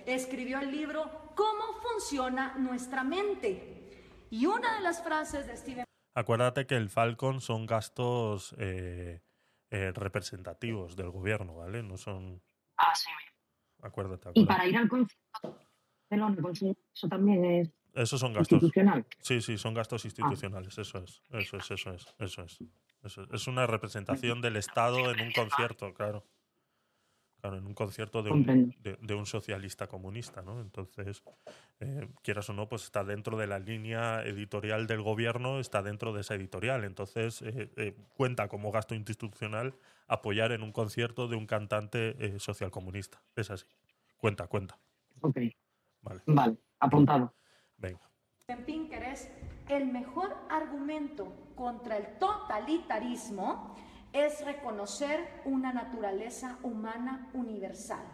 escribió el libro ¿Cómo funciona nuestra mente? Y una de las frases de Steven Acuérdate que el Falcon son gastos eh, eh, representativos del gobierno, ¿vale? No son. Ah, sí. Acuérdate, Y acuérdate. para ir al concierto de pues, eso también es Esos son gastos. institucional. Sí, sí, son gastos institucionales. Eso es, eso es, eso es, eso es. Eso es. Es una representación del Estado en un concierto, claro. Claro, en un concierto de un, Comprendo. de, de un socialista comunista, ¿no? Entonces, eh, quieras o no, pues está dentro de la línea editorial del gobierno, está dentro de esa editorial. Entonces, eh, eh, cuenta como gasto institucional apoyar en un concierto de un cantante eh, socialcomunista. Es así. Cuenta, cuenta. Ok, Vale, vale, apuntado. Venga. Pinker es el mejor argumento contra el totalitarismo es reconocer una naturaleza humana universal,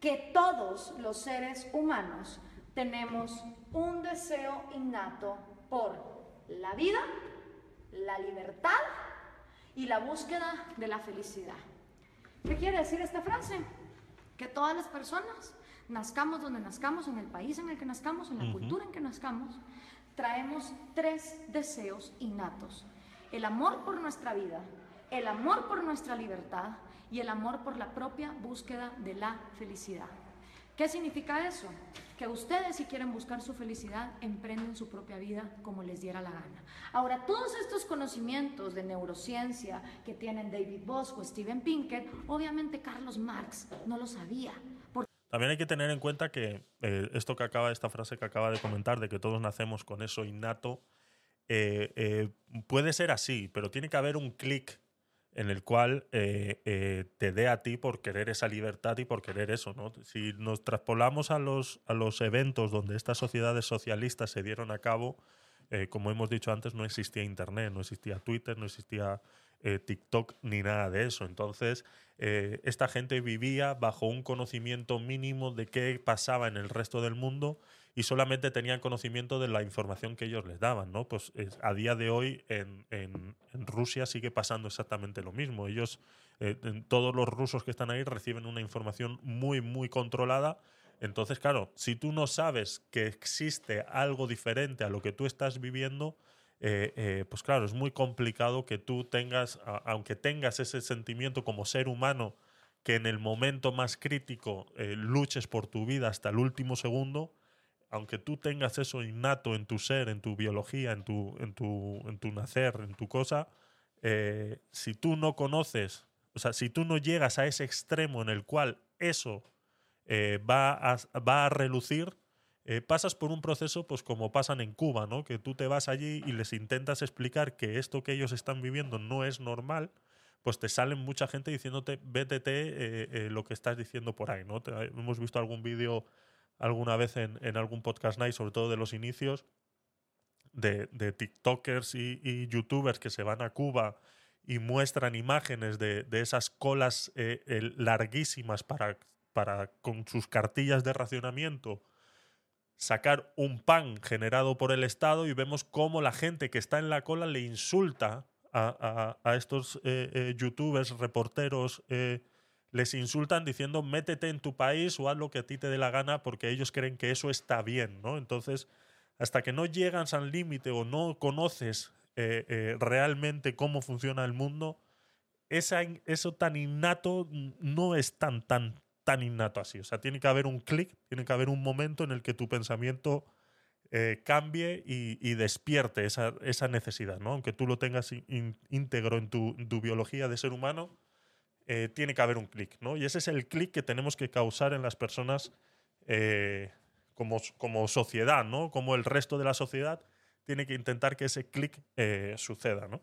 que todos los seres humanos tenemos un deseo innato por la vida, la libertad y la búsqueda de la felicidad. ¿Qué quiere decir esta frase? Que todas las personas, nazcamos donde nazcamos, en el país en el que nazcamos, en la cultura en que nazcamos, traemos tres deseos innatos. El amor por nuestra vida, el amor por nuestra libertad y el amor por la propia búsqueda de la felicidad. ¿Qué significa eso? Que ustedes si quieren buscar su felicidad, emprenden su propia vida como les diera la gana. Ahora, todos estos conocimientos de neurociencia que tienen David Bosch o Steven Pinker, obviamente Carlos Marx no lo sabía. También hay que tener en cuenta que eh, esto que acaba, esta frase que acaba de comentar, de que todos nacemos con eso innato, eh, eh, puede ser así, pero tiene que haber un clic en el cual eh, eh, te dé a ti por querer esa libertad y por querer eso. ¿no? Si nos traspolamos a los, a los eventos donde estas sociedades socialistas se dieron a cabo, eh, como hemos dicho antes, no existía Internet, no existía Twitter, no existía TikTok ni nada de eso. Entonces, eh, esta gente vivía bajo un conocimiento mínimo de qué pasaba en el resto del mundo y solamente tenían conocimiento de la información que ellos les daban, ¿no? Pues es- a día de hoy en, Rusia sigue pasando exactamente lo mismo. Ellos, eh, todos los rusos que están ahí reciben una información muy, muy controlada. Entonces, claro, si tú no sabes que existe algo diferente a lo que tú estás viviendo, eh, eh, pues claro, es muy complicado que tú tengas, aunque tengas ese sentimiento como ser humano, que en el momento más crítico eh, luches por tu vida hasta el último segundo, aunque tú tengas eso innato en tu ser, en tu biología, en tu, en tu, en tu nacer, en tu cosa, si tú no conoces, o sea, si tú no llegas a ese extremo en el cual eso va, a, va a relucir, eh, pasas por un proceso pues como pasan en Cuba, ¿no? Que tú te vas allí y les intentas explicar que esto que ellos están viviendo no es normal, pues te salen mucha gente diciéndote, vétete eh, eh, lo que estás diciendo por ahí, ¿no? Te- hemos visto algún vídeo alguna vez en, algún podcast night, sobre todo de los inicios, de, de TikTokers y, y YouTubers que se van a Cuba y muestran imágenes de, de esas colas eh, eh, larguísimas para, para, con sus cartillas de racionamiento, sacar un pan generado por el Estado y vemos cómo la gente que está en la cola le insulta a, a- estos eh, eh, youtubers, reporteros, eh, les insultan diciendo métete en tu país o haz lo que a ti te dé la gana porque ellos creen que eso está bien, ¿no? Entonces, hasta que no llegas al límite o no conoces realmente cómo funciona el mundo, esa eso tan innato no es tan, tan, tan innato así. O sea, tiene que haber un clic, tiene que haber un momento en el que tu pensamiento eh, cambie y, despierte esa, necesidad, ¿no? Aunque tú lo tengas íntegro en tu, biología de ser humano, eh, tiene que haber un clic, ¿no? Y ese es el clic que tenemos que causar en las personas eh, como, como sociedad, ¿no? Como el resto de la sociedad tiene que intentar que ese clic suceda, ¿no?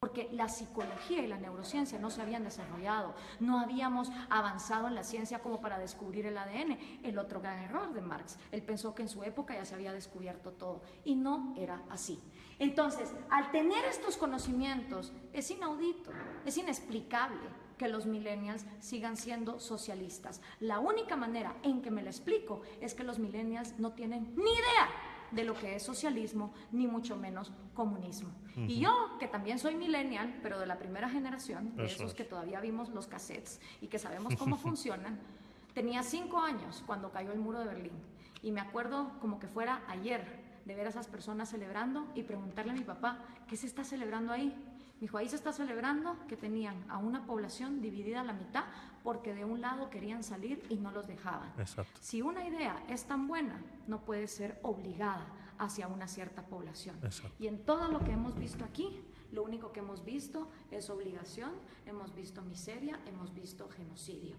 Porque la psicología y la neurociencia no se habían desarrollado, no habíamos avanzado en la ciencia como para descubrir el ADN. El otro gran error de Marx, él pensó que en su época ya se había descubierto todo y no era así. Entonces, al tener estos conocimientos, es inaudito, es inexplicable que los millennials sigan siendo socialistas. La única manera en que me lo explico es que los millennials no tienen ni idea de lo que es socialismo, ni mucho menos comunismo. Y yo, que también soy millennial, pero de la primera generación, de Eso esos es. que todavía vimos los cassettes y que sabemos cómo (laughs) funcionan, tenía cinco años cuando cayó el muro de Berlín. Y me acuerdo como que fuera ayer de ver a esas personas celebrando y preguntarle a mi papá, ¿qué se está celebrando ahí? Me dijo, ahí se está celebrando que tenían a una población dividida a la mitad porque de un lado querían salir y no los dejaban. Exacto. Si una idea es tan buena, no puede ser obligada hacia una cierta población. Exacto. Y en todo lo que hemos visto aquí, lo único que hemos visto es obligación, hemos visto miseria, hemos visto genocidio.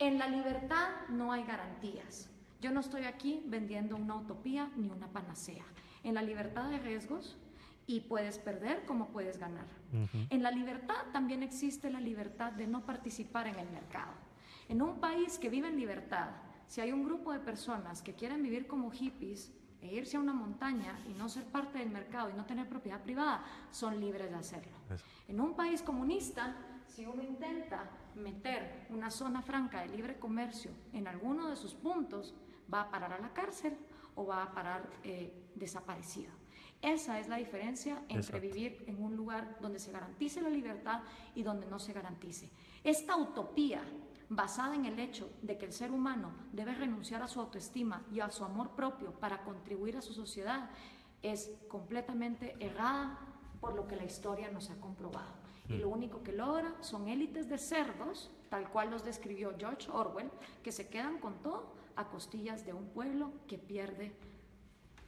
En la libertad no hay garantías. Yo no estoy aquí vendiendo una utopía ni una panacea. En la libertad hay riesgos y puedes perder como puedes ganar. En la libertad también existe la libertad de no participar en el mercado. En un país que vive en libertad, si hay un grupo de personas que quieren vivir como hippies e irse a una montaña y no ser parte del mercado y no tener propiedad privada, son libres de hacerlo. Eso. En un país comunista, si uno intenta meter una zona franca de libre comercio en alguno de sus puntos, va a parar a la cárcel o va a parar eh, desaparecido. Esa es la diferencia entre Exacto. vivir en un lugar donde se garantice la libertad y donde no se garantice. Esta utopía basada en el hecho de que el ser humano debe renunciar a su autoestima y a su amor propio para contribuir a su sociedad es completamente errada por lo que la historia nos ha comprobado. Y lo único que logra son élites de cerdos, tal cual los describió George Orwell, que se quedan con todo a costillas de un pueblo que pierde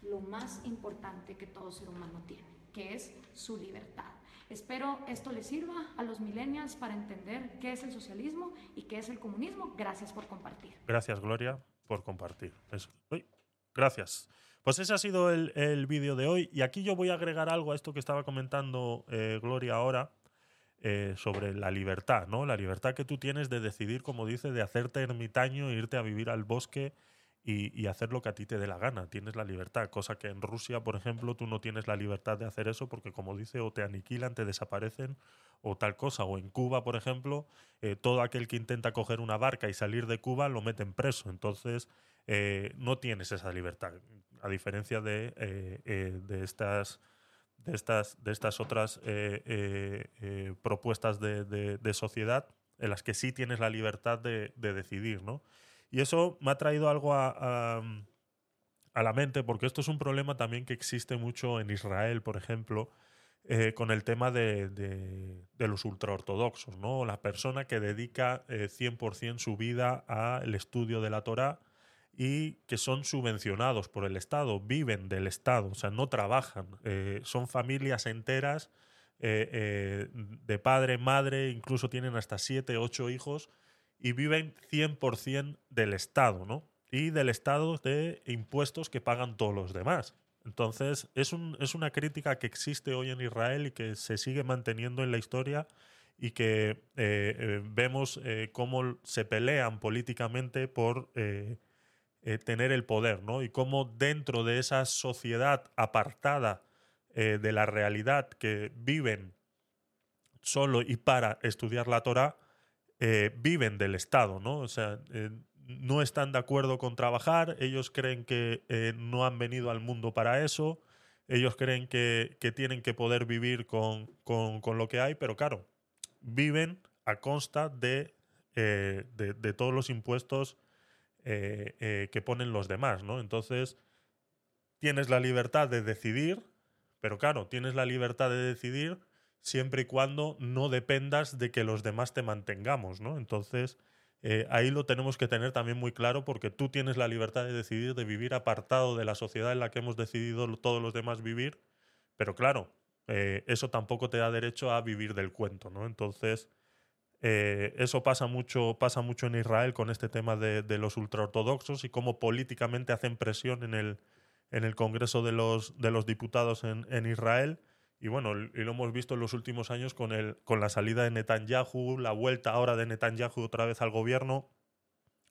lo más importante que todo ser humano tiene, que es su libertad. Espero esto les sirva a los millennials para entender qué es el socialismo y qué es el comunismo. Gracias por compartir. Gracias, Gloria, por compartir. Gracias. Pues ese ha sido el, el vídeo de hoy. Y aquí yo voy a agregar algo a esto que estaba comentando eh, Gloria ahora eh, sobre la libertad, ¿no? La libertad que tú tienes de decidir, como dice, de hacerte ermitaño, e irte a vivir al bosque y, y hacer lo que a ti te dé la gana. Tienes la libertad, cosa que en Rusia, por ejemplo, tú no tienes la libertad de hacer eso porque, como dice, o te aniquilan, te desaparecen o tal cosa. O en Cuba, por ejemplo, eh, todo aquel que intenta coger una barca y salir de Cuba lo meten preso. Entonces, eh, no tienes esa libertad, a diferencia de, eh, de estas de estas, de estas otras propuestas de, sociedad en las que sí tienes la libertad de decidir, ¿no? Y eso me ha traído algo a, a- a la mente, porque esto es un problema también que existe mucho en Israel, por ejemplo, eh, con el tema de, de- los ultraortodoxos, ¿no? La persona que dedica eh, 100% su vida al estudio de la Torá y que son subvencionados por el Estado, viven del Estado, o sea, no trabajan, eh, son familias enteras eh, de padre, madre, incluso tienen hasta siete, ocho hijos y viven 100% del Estado, ¿no? Y del Estado de impuestos que pagan todos los demás. Entonces, es, un- es una crítica que existe hoy en Israel y que se sigue manteniendo en la historia y que eh, eh, vemos eh, cómo se pelean políticamente por tener el poder, ¿no? Y cómo dentro de esa sociedad apartada de la realidad que viven solo y para estudiar la Torah, eh, viven del Estado, ¿no? O sea, eh, no están de acuerdo con trabajar, ellos creen que eh, no han venido al mundo para eso, ellos creen que, que tienen que poder vivir con, con, lo que hay, pero claro, viven a consta de, de, de todos los impuestos que ponen los demás, ¿no? Entonces, tienes la libertad de decidir, pero claro, tienes la libertad de decidir siempre y cuando no dependas de que los demás te mantengamos, ¿no? Entonces, eh, ahí lo tenemos que tener también muy claro porque tú tienes la libertad de decidir, de vivir apartado de la sociedad en la que hemos decidido todos los demás vivir, pero claro, eh, eso tampoco te da derecho a vivir del cuento, ¿no? Entonces, eh, eso pasa mucho, pasa mucho en Israel con este tema de, de los ultraortodoxos y cómo políticamente hacen presión en el, en el Congreso de los, de los Diputados en, en Israel. Y bueno, y lo hemos visto en los últimos años con, el, con la salida de Netanyahu, la vuelta ahora de Netanyahu otra vez al gobierno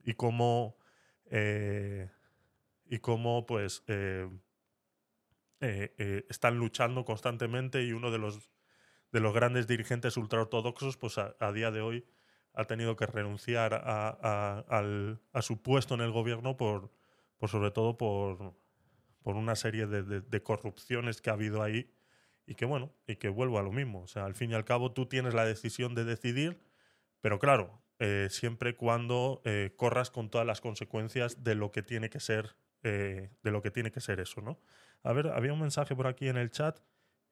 y cómo, eh, y cómo pues, eh, eh, están luchando constantemente y uno de los, de los grandes dirigentes ultraortodoxos pues a, día de hoy ha tenido que renunciar a, su puesto en el gobierno por, por sobre todo por, por una serie de, corrupciones que ha habido ahí y que bueno, y que vuelvo a lo mismo. O sea, al fin y al cabo tú tienes la decisión de decidir, pero claro, eh, siempre cuando eh, corras con todas las consecuencias de lo que tiene que ser, eh, de lo que tiene que ser eso, ¿no? A ver, había un mensaje por aquí en el chat.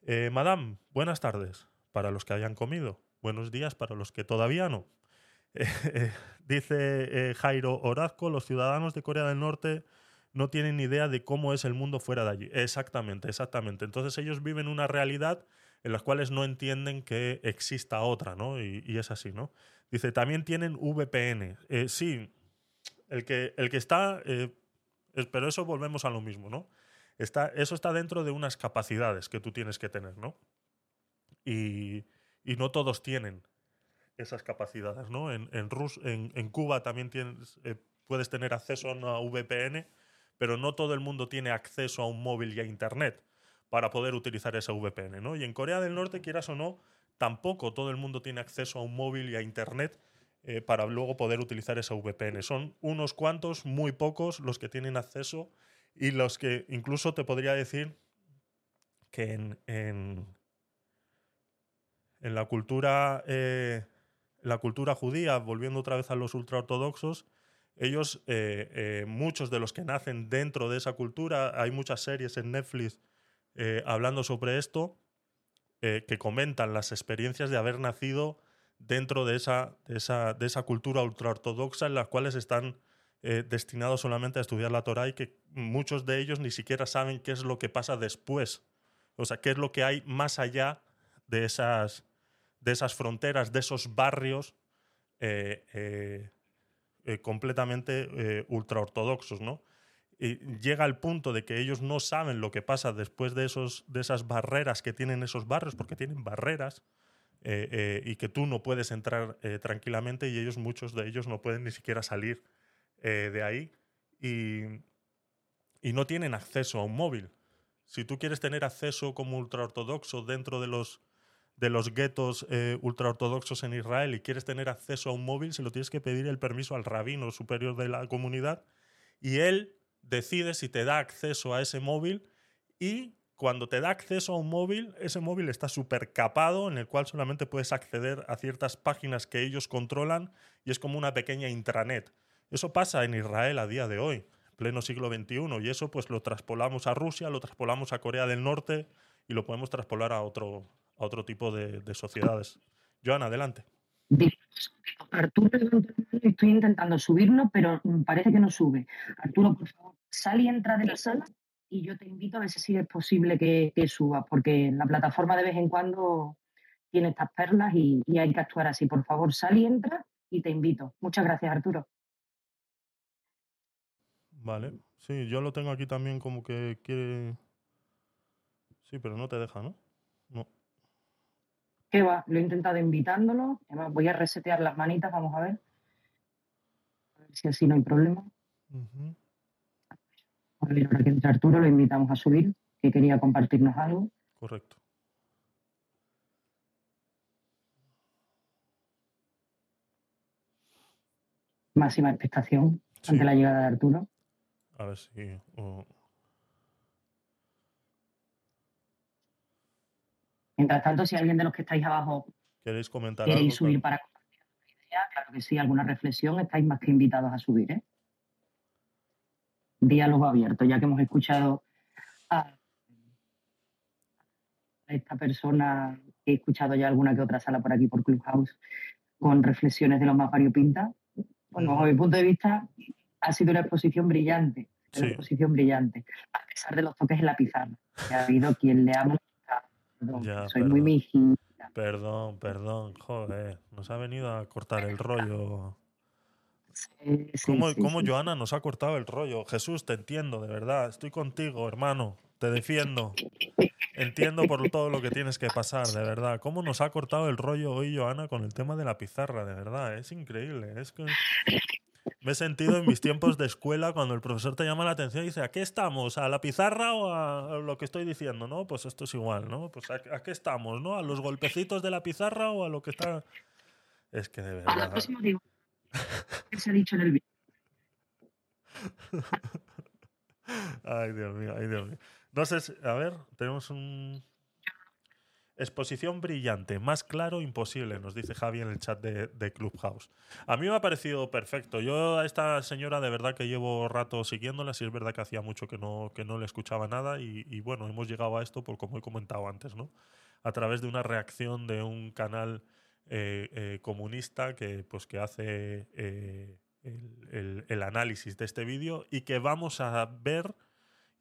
Eh, Madame, buenas tardes para los que hayan comido. Buenos días para los que todavía no. (laughs) dice Jairo Orazco, los ciudadanos de Corea del Norte no tienen idea de cómo es el mundo fuera de allí. Exactamente, exactamente. Entonces ellos viven una realidad en las cuales no entienden que exista otra, ¿no? Y, y es así, ¿no? Dice, también tienen VPN. Eh, sí, el que, el que está, eh, pero eso volvemos a lo mismo, ¿no? Está, eso está dentro de unas capacidades que tú tienes que tener, ¿no? Y, y no todos tienen esas capacidades, ¿no? En, en, Rus, en, en Cuba también tienes, eh, puedes tener acceso a una VPN, pero no todo el mundo tiene acceso a un móvil y a Internet para poder utilizar esa VPN, ¿no? Y en Corea del Norte, quieras o no, tampoco todo el mundo tiene acceso a un móvil y a Internet eh, para luego poder utilizar esa VPN. Son unos cuantos, muy pocos, los que tienen acceso y los que incluso te podría decir que en, en, en la cultura... Eh, la cultura judía, volviendo otra vez a los ultraortodoxos, ellos, eh, eh, muchos de los que nacen dentro de esa cultura, hay muchas series en Netflix eh, hablando sobre esto, que comentan las experiencias de haber nacido dentro de esa, de esa, de esa cultura ultraortodoxa en las cuales están destinados solamente a estudiar la Torah y que muchos de ellos ni siquiera saben qué es lo que pasa después. O sea, qué es lo que hay más allá de esas, de esas fronteras, de esos barrios eh, completamente eh, ultraortodoxos, ¿no? Y llega al punto de que ellos no saben lo que pasa después de, esos, de esas barreras que tienen esos barrios, porque tienen barreras, eh, eh, y que tú no puedes entrar tranquilamente y ellos, muchos de ellos, no pueden ni siquiera salir de ahí y, y no tienen acceso a un móvil. Si tú quieres tener acceso como ultraortodoxo dentro de los, de los guetos eh, ultraortodoxos en Israel y quieres tener acceso a un móvil, se lo tienes que pedir el permiso al rabino superior de la comunidad y él decide si te da acceso a ese móvil y cuando te da acceso a un móvil, ese móvil está súper capado en el cual solamente puedes acceder a ciertas páginas que ellos controlan y es como una pequeña intranet. Eso pasa en Israel a día de hoy, pleno siglo XXI, y eso pues lo traspolamos a Rusia, lo traspolamos a Corea del Norte y lo podemos traspolar a otro, a otro tipo de, de sociedades. Joan, adelante. Arturo, estoy intentando subirlo, pero parece que no sube. Arturo, por favor, sal y entra de la sala y yo te invito a ver si es posible que, que suba, porque la plataforma de vez en cuando tiene estas perlas y, y, hay que actuar así. Por favor, sal y entra y te invito. Muchas gracias, Arturo. Vale, sí, yo lo tengo aquí también como que quiere... Sí, pero no te deja. No. ¿Qué va? Lo he intentado invitándolo. Además, voy a resetear las manitas, vamos a ver. A ver si así no hay problema. Uh -huh. A ver, ahora que entra Arturo, lo invitamos a subir, que quería compartirnos algo. Correcto. Máxima expectación. Sí, ante la llegada de Arturo. a ver si. o- Mientras tanto, si alguien de los que estáis abajo ¿Queréis comentar algo? queréis subir Claro. para compartir alguna idea, claro que sí, alguna reflexión, estáis más que invitados a subir, ¿eh? Diálogo abierto, ya que hemos escuchado a esta persona que he escuchado ya alguna que otra sala por aquí por Clubhouse con reflexiones de los más variopintas. Bueno, Ujú. bajo mi punto de vista, ha sido una exposición brillante, una Sí. exposición brillante, a pesar de los toques en la pizarra. Que ha habido quien le ha molestado. Perdón, Ya, soy muy perdón. mijita. Perdón, perdón, joder. Nos ha venido a cortar el rollo. Sí, sí, ¿Cómo, sí, cómo. Joana nos ha cortado el rollo? Jesús, te entiendo, de verdad. Estoy contigo, hermano. Te defiendo. Entiendo por todo lo que tienes que pasar, de verdad. ¿Cómo nos ha cortado el rollo hoy, Joana, con el tema de la pizarra? De verdad, es increíble. Es que me he sentido en mis tiempos de escuela cuando el profesor te llama la atención y dice, ¿a qué estamos? ¿A la pizarra o a lo que estoy diciendo? ¿No? Pues esto es igual, ¿no? Pues ¿a, a qué estamos? ¿No? ¿A los golpecitos de la pizarra o a lo que está...? Es que de A la verdad... próxima digo, ¿qué se ha dicho en el vídeo? (laughs) Ay, Dios mío, ay, Dios mío. No sé, si- a ver, tenemos un... Exposición brillante, más claro imposible, nos dice Javi en el chat de, Clubhouse. A mí me ha parecido perfecto. Yo a esta señora de verdad que llevo rato siguiéndola, si es verdad que hacía mucho que no, que no le escuchaba nada y, bueno, hemos llegado a esto por como he comentado antes, ¿no? A través de una reacción de un canal eh, eh, comunista que, pues, que hace eh, el- el análisis de este vídeo y que vamos a ver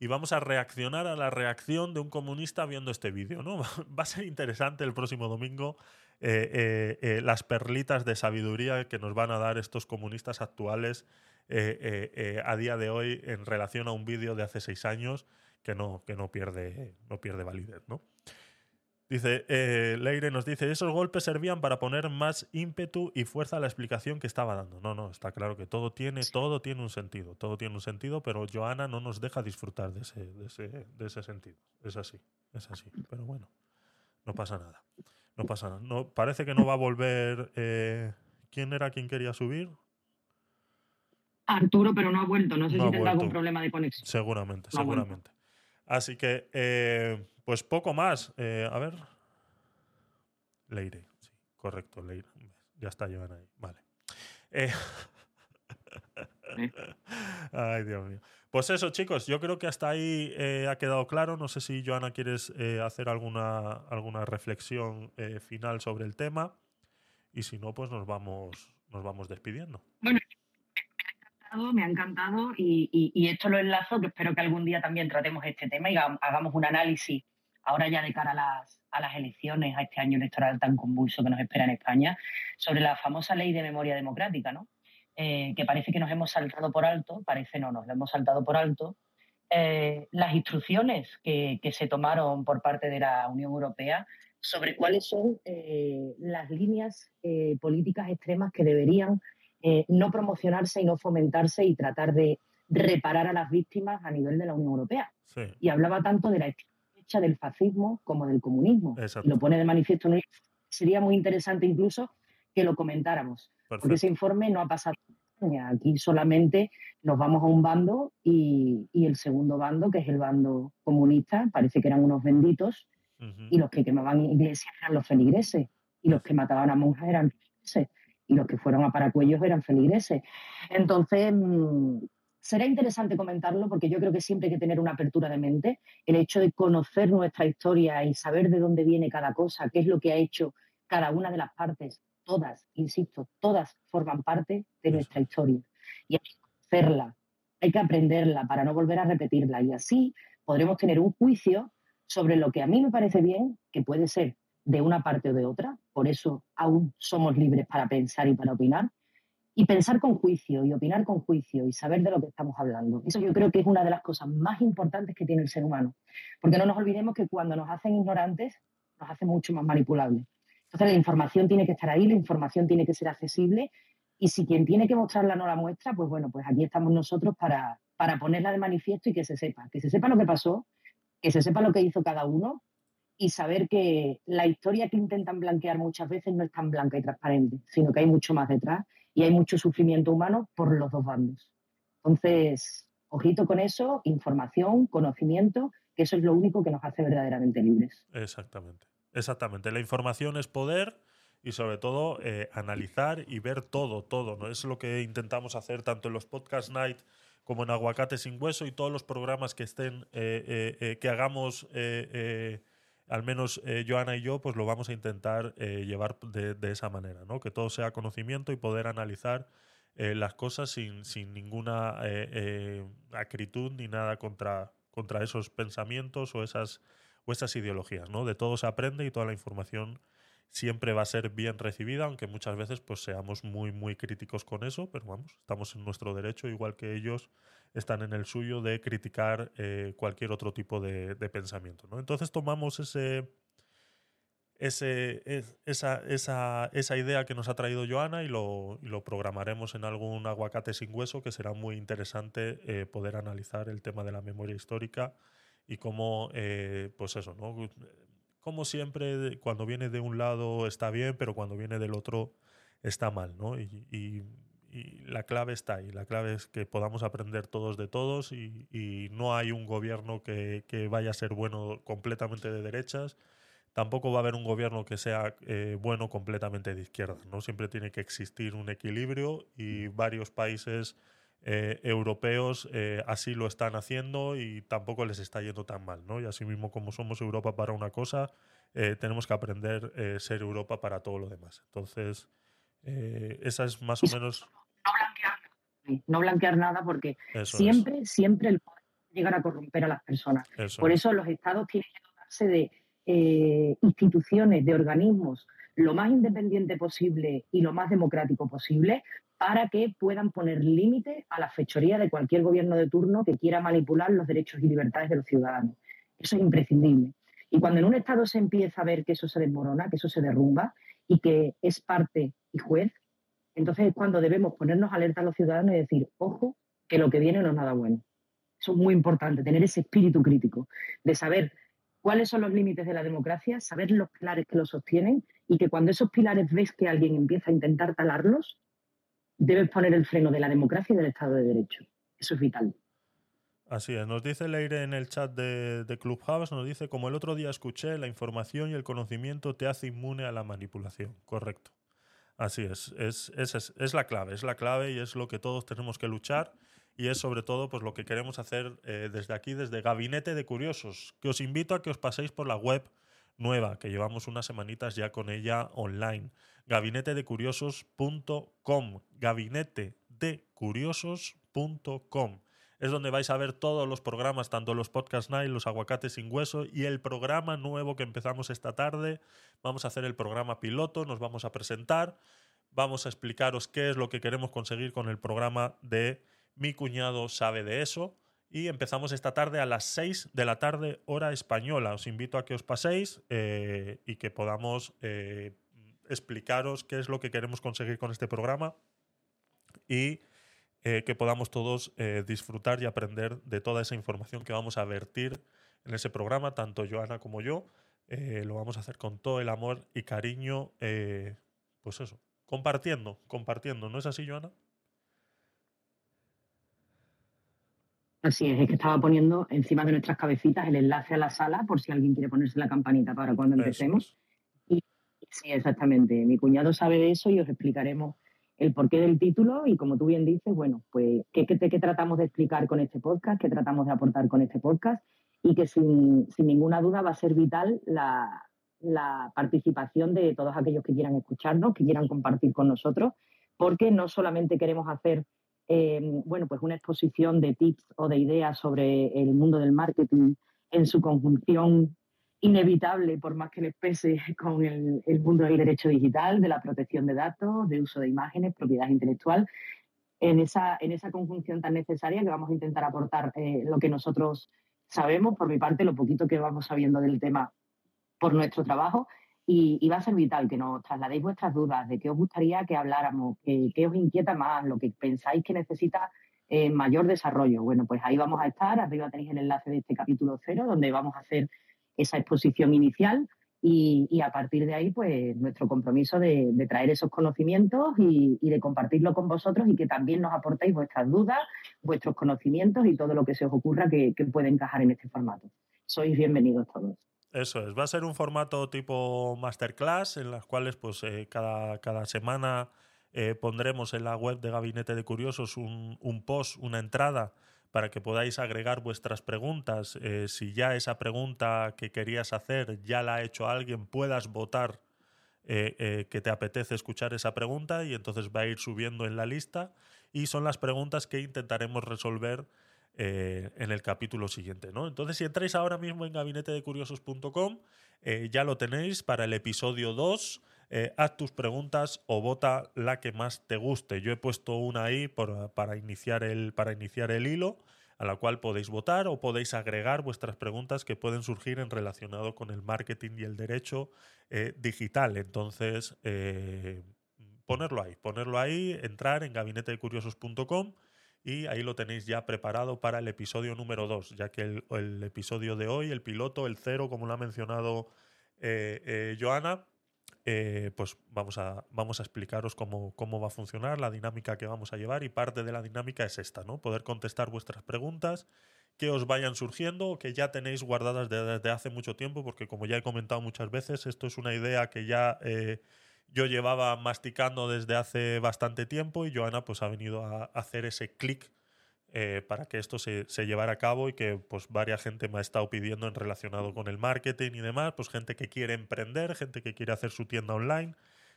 y vamos a reaccionar a la reacción de un comunista viendo este vídeo, ¿no? (laughs) Va a ser interesante el próximo domingo eh, eh, eh, las perlitas de sabiduría que nos van a dar estos comunistas actuales a día de hoy en relación a un vídeo de hace seis años que no, que no pierde, no pierde validez, ¿no? Dice, eh, Leire nos dice, esos golpes servían para poner más ímpetu y fuerza a la explicación que estaba dando. No, no, está claro que todo tiene, todo tiene un sentido, todo tiene un sentido, pero Joana no nos deja disfrutar de ese, de ese, de ese sentido. Es así, es así. Pero bueno, no pasa nada. No pasa nada. No, parece que no va a volver. eh, ¿Quién era quien quería subir? Arturo, pero no ha vuelto. No sé No si tendrá algún problema de conexión. Seguramente, No seguramente. Así que, eh, pues poco más. Eh, a ver. Leire, sí, correcto, Leire. Ya está Joana ahí. Vale. Eh, (laughs) Ay, Dios mío. Pues eso, chicos, yo creo que hasta ahí eh, ha quedado claro. No sé si, Joana, quieres eh, hacer alguna, alguna reflexión eh, final sobre el tema. Y si no, pues nos vamos, nos vamos despidiendo. encantado, me ha encantado y, y- y esto lo enlazo, que espero que algún día también tratemos este tema y haga- hagamos un análisis ahora ya de cara a las, a las elecciones, a este año electoral tan convulso que nos espera en España, sobre la famosa ley de memoria democrática, ¿no? Eh, que parece que nos hemos saltado por alto, parece no, nos lo hemos saltado por alto, eh, las instrucciones que, que se tomaron por parte de la Unión Europea sobre cuáles son eh, las líneas eh, políticas extremas que deberían eh, no promocionarse y no fomentarse y tratar de reparar a las víctimas a nivel de la Unión Europea. Sí, Y hablaba tanto de la fecha del fascismo como del comunismo. Exacto. Y lo pone de manifiesto. en un- Sería muy interesante incluso que lo comentáramos, porque ese informe no ha pasado. Aquí solamente nos vamos a un bando y, y el segundo bando, que es el bando comunista, parece que eran unos benditos, y los que quemaban iglesias eran los feligreses, y los que mataban a monjas eran feligreses, y los que fueron a Paracuellos eran feligreses. Entonces, mm, será interesante comentarlo porque yo creo que siempre hay que tener una apertura de mente. El hecho de conocer nuestra historia y saber de dónde viene cada cosa, qué es lo que ha hecho cada una de las partes, todas, insisto, todas forman parte de nuestra historia. Y hay que conocerla, hay que aprenderla para no volver a repetirla. Y así podremos tener un juicio sobre lo que a mí me parece bien, que puede ser de una parte o de otra, por eso aún somos libres para pensar y para opinar, y pensar con juicio y opinar con juicio y saber de lo que estamos hablando. Eso yo creo que es una de las cosas más importantes que tiene el ser humano, porque no nos olvidemos que cuando nos hacen ignorantes, nos hacen mucho más manipulables. Entonces la información tiene que estar ahí, la información tiene que ser accesible, y si quien tiene que mostrarla no la muestra, pues bueno, pues aquí estamos nosotros para, para ponerla de manifiesto y que se sepa, que se sepa lo que pasó, que se sepa lo que hizo cada uno y saber que la historia que intentan blanquear muchas veces no es tan blanca y transparente, sino que hay mucho más detrás y hay mucho sufrimiento humano por los dos bandos. Entonces, ojito con eso, información, conocimiento, que eso es lo único que nos hace verdaderamente libres. Exactamente. Exactamente. La información es poder y sobre todo eh, analizar y ver todo, todo. ¿no? Es lo que intentamos hacer tanto en los podcast night como en Aguacate sin Hueso y todos los programas que estén, eh, eh, que hagamos, al menos Joana y yo, pues lo vamos a intentar llevar de, de, esa manera, ¿no? Que todo sea conocimiento y poder analizar las cosas sin, sin ninguna acritud ni nada contra, contra esos pensamientos o esas, o esas ideologías, ¿no? De todo se aprende y toda la información siempre va a ser bien recibida, aunque muchas veces pues seamos muy muy críticos con eso, pero vamos, estamos en nuestro derecho, igual que ellos están en el suyo de criticar eh, cualquier otro tipo de, pensamiento. ¿no? Entonces tomamos ese, ese, esa, esa, esa, idea que nos ha traído Joana y lo, lo, programaremos en algún aguacate sin hueso, que será muy interesante eh, poder analizar el tema de la memoria histórica y cómo, eh, pues eso, ¿no? como siempre, cuando viene de un lado está bien, pero cuando viene del otro está mal, ¿no? La clave está ahí. La clave es que podamos aprender todos de todos y, no hay un gobierno que, vaya a ser bueno completamente de derechas. Tampoco va a haber un gobierno que sea eh, bueno completamente de izquierdas, ¿no? Siempre tiene que existir un equilibrio y varios países eh, europeos eh, así lo están haciendo y tampoco les está yendo tan mal, ¿no? Y así mismo como somos Europa para una cosa, eh, tenemos que aprender a ser Europa para todo lo demás. Entonces, esa es más o menos... No blanquear, no blanquear nada porque siempre, siempre el poder llegar a corromper a las personas. Por eso los estados tienen que dotarse de instituciones, de organismos lo más independiente posible y lo más democrático posible para que puedan poner límite a la fechoría de cualquier gobierno de turno que quiera manipular los derechos y libertades de los ciudadanos. Eso es imprescindible. Y cuando en un Estado se empieza a ver que eso se desmorona, que eso se derrumba y que es parte y juez, entonces es cuando debemos ponernos alerta a los ciudadanos y decir, ojo, que lo que viene no es nada bueno. Eso es muy importante, tener ese espíritu crítico, de saber cuáles son los límites de la democracia, saber los pilares que lo sostienen y que cuando esos pilares ves que alguien empieza a intentar talarlos, debes poner el freno de la democracia y del Estado de Derecho. Eso es vital. Así es, nos dice Leire en el chat de, de, Clubhouse, nos dice, como el otro día escuché, la información y el conocimiento te hace inmune a la manipulación. Correcto. Así es, es, es, es la clave, es la clave y es lo que todos tenemos que luchar y es sobre todo pues, lo que queremos hacer eh, desde aquí, desde Gabinete de Curiosos, que os invito a que os paséis por la web nueva, que llevamos unas semanitas ya con ella online. Gabinetedecuriosos.com. Gabinetedecuriosos.com. Es donde vais a ver todos los programas, tanto los Podcast Night, los Aguacates sin Hueso y el programa nuevo que empezamos esta tarde. Vamos a hacer el programa piloto, nos vamos a presentar, vamos a explicaros qué es lo que queremos conseguir con el programa de Mi cuñado sabe de eso y empezamos esta tarde a las 6 de la tarde, hora española. Os invito a que os paséis eh, y que podamos eh, explicaros qué es lo que queremos conseguir con este programa y eh, que podamos todos disfrutar y aprender de toda esa información que vamos a vertir en ese programa, tanto Joana como yo. lo vamos a hacer con todo el amor y cariño, pues eso, compartiendo, compartiendo. ¿No es así, Joana? Así es, es que estaba poniendo encima de nuestras cabecitas el enlace a la sala por si alguien quiere ponerse la campanita para cuando empecemos. Y sí, exactamente. Mi cuñado sabe de eso y os explicaremos el porqué del título y como tú bien dices, bueno, pues qué, qué, qué tratamos de explicar con este podcast, qué tratamos de aportar con este podcast y que sin, sin ninguna duda va a ser vital la, la participación de todos aquellos que quieran escucharnos, que quieran compartir con nosotros, porque no solamente queremos hacer Em, bueno, pues una exposición de tips o de ideas sobre el mundo del marketing en su conjunción inevitable, por más que les pese, (laughs) con el, mundo del derecho digital, de la protección de datos, de uso de imágenes, propiedad intelectual, en esa, en esa conjunción tan necesaria que vamos a intentar aportar eh, lo que nosotros sabemos, por mi parte, lo poquito que vamos sabiendo del tema por nuestro trabajo y, va a ser vital que nos trasladéis vuestras dudas de qué os gustaría que habláramos, qué, os inquieta más, lo que pensáis que necesita eh, mayor desarrollo. Bueno, pues ahí vamos a estar. Arriba tenéis el enlace de este capítulo cero, donde vamos a hacer esa exposición inicial Y, a partir de ahí, pues nuestro compromiso de, traer esos conocimientos y, de compartirlo con vosotros y que también nos aportéis vuestras dudas, vuestros conocimientos y todo lo que se os ocurra que, puede encajar en este formato. Sois bienvenidos todos. Eso es, va a ser un formato tipo masterclass en las cuales pues eh, cada, cada, semana eh, pondremos en la web de Gabinete de Curiosos un post, una entrada para que podáis agregar vuestras preguntas. Eh, si ya esa pregunta que querías hacer ya la ha hecho alguien, puedas votar eh, eh, que te apetece escuchar esa pregunta y entonces va a ir subiendo en la lista. Y son las preguntas que intentaremos resolver en el capítulo siguiente. ¿no? Entonces, si entráis ahora mismo en gabinetedecuriosos.com, ya lo tenéis para el episodio 2. Eh, haz tus preguntas o vota la que más te guste. Yo he puesto una ahí para, iniciar el, para iniciar el hilo, a la cual podéis votar o podéis agregar vuestras preguntas que pueden surgir en relacionado con el marketing y el derecho eh, digital. Entonces, eh, ponerlo ahí, ponerlo ahí, entrar en gabinetedecuriosos.com y ahí lo tenéis ya preparado para el episodio número 2, ya que el, episodio de hoy, el piloto, el cero, como lo ha mencionado Joana, eh, pues vamos a, vamos a explicaros cómo, cómo, va a funcionar, la dinámica que vamos a llevar y parte de la dinámica es esta, ¿no? Poder contestar vuestras preguntas que os vayan surgiendo o que ya tenéis guardadas desde hace mucho tiempo, porque como ya he comentado muchas veces, esto es una idea que ya eh, yo llevaba masticando desde hace bastante tiempo y Joana pues ha venido a hacer ese clic eh, para que esto se, se, llevara a cabo y que pues varias gente me ha estado pidiendo en relacionado con el marketing y demás, pues gente que quiere emprender, gente que quiere hacer su tienda online,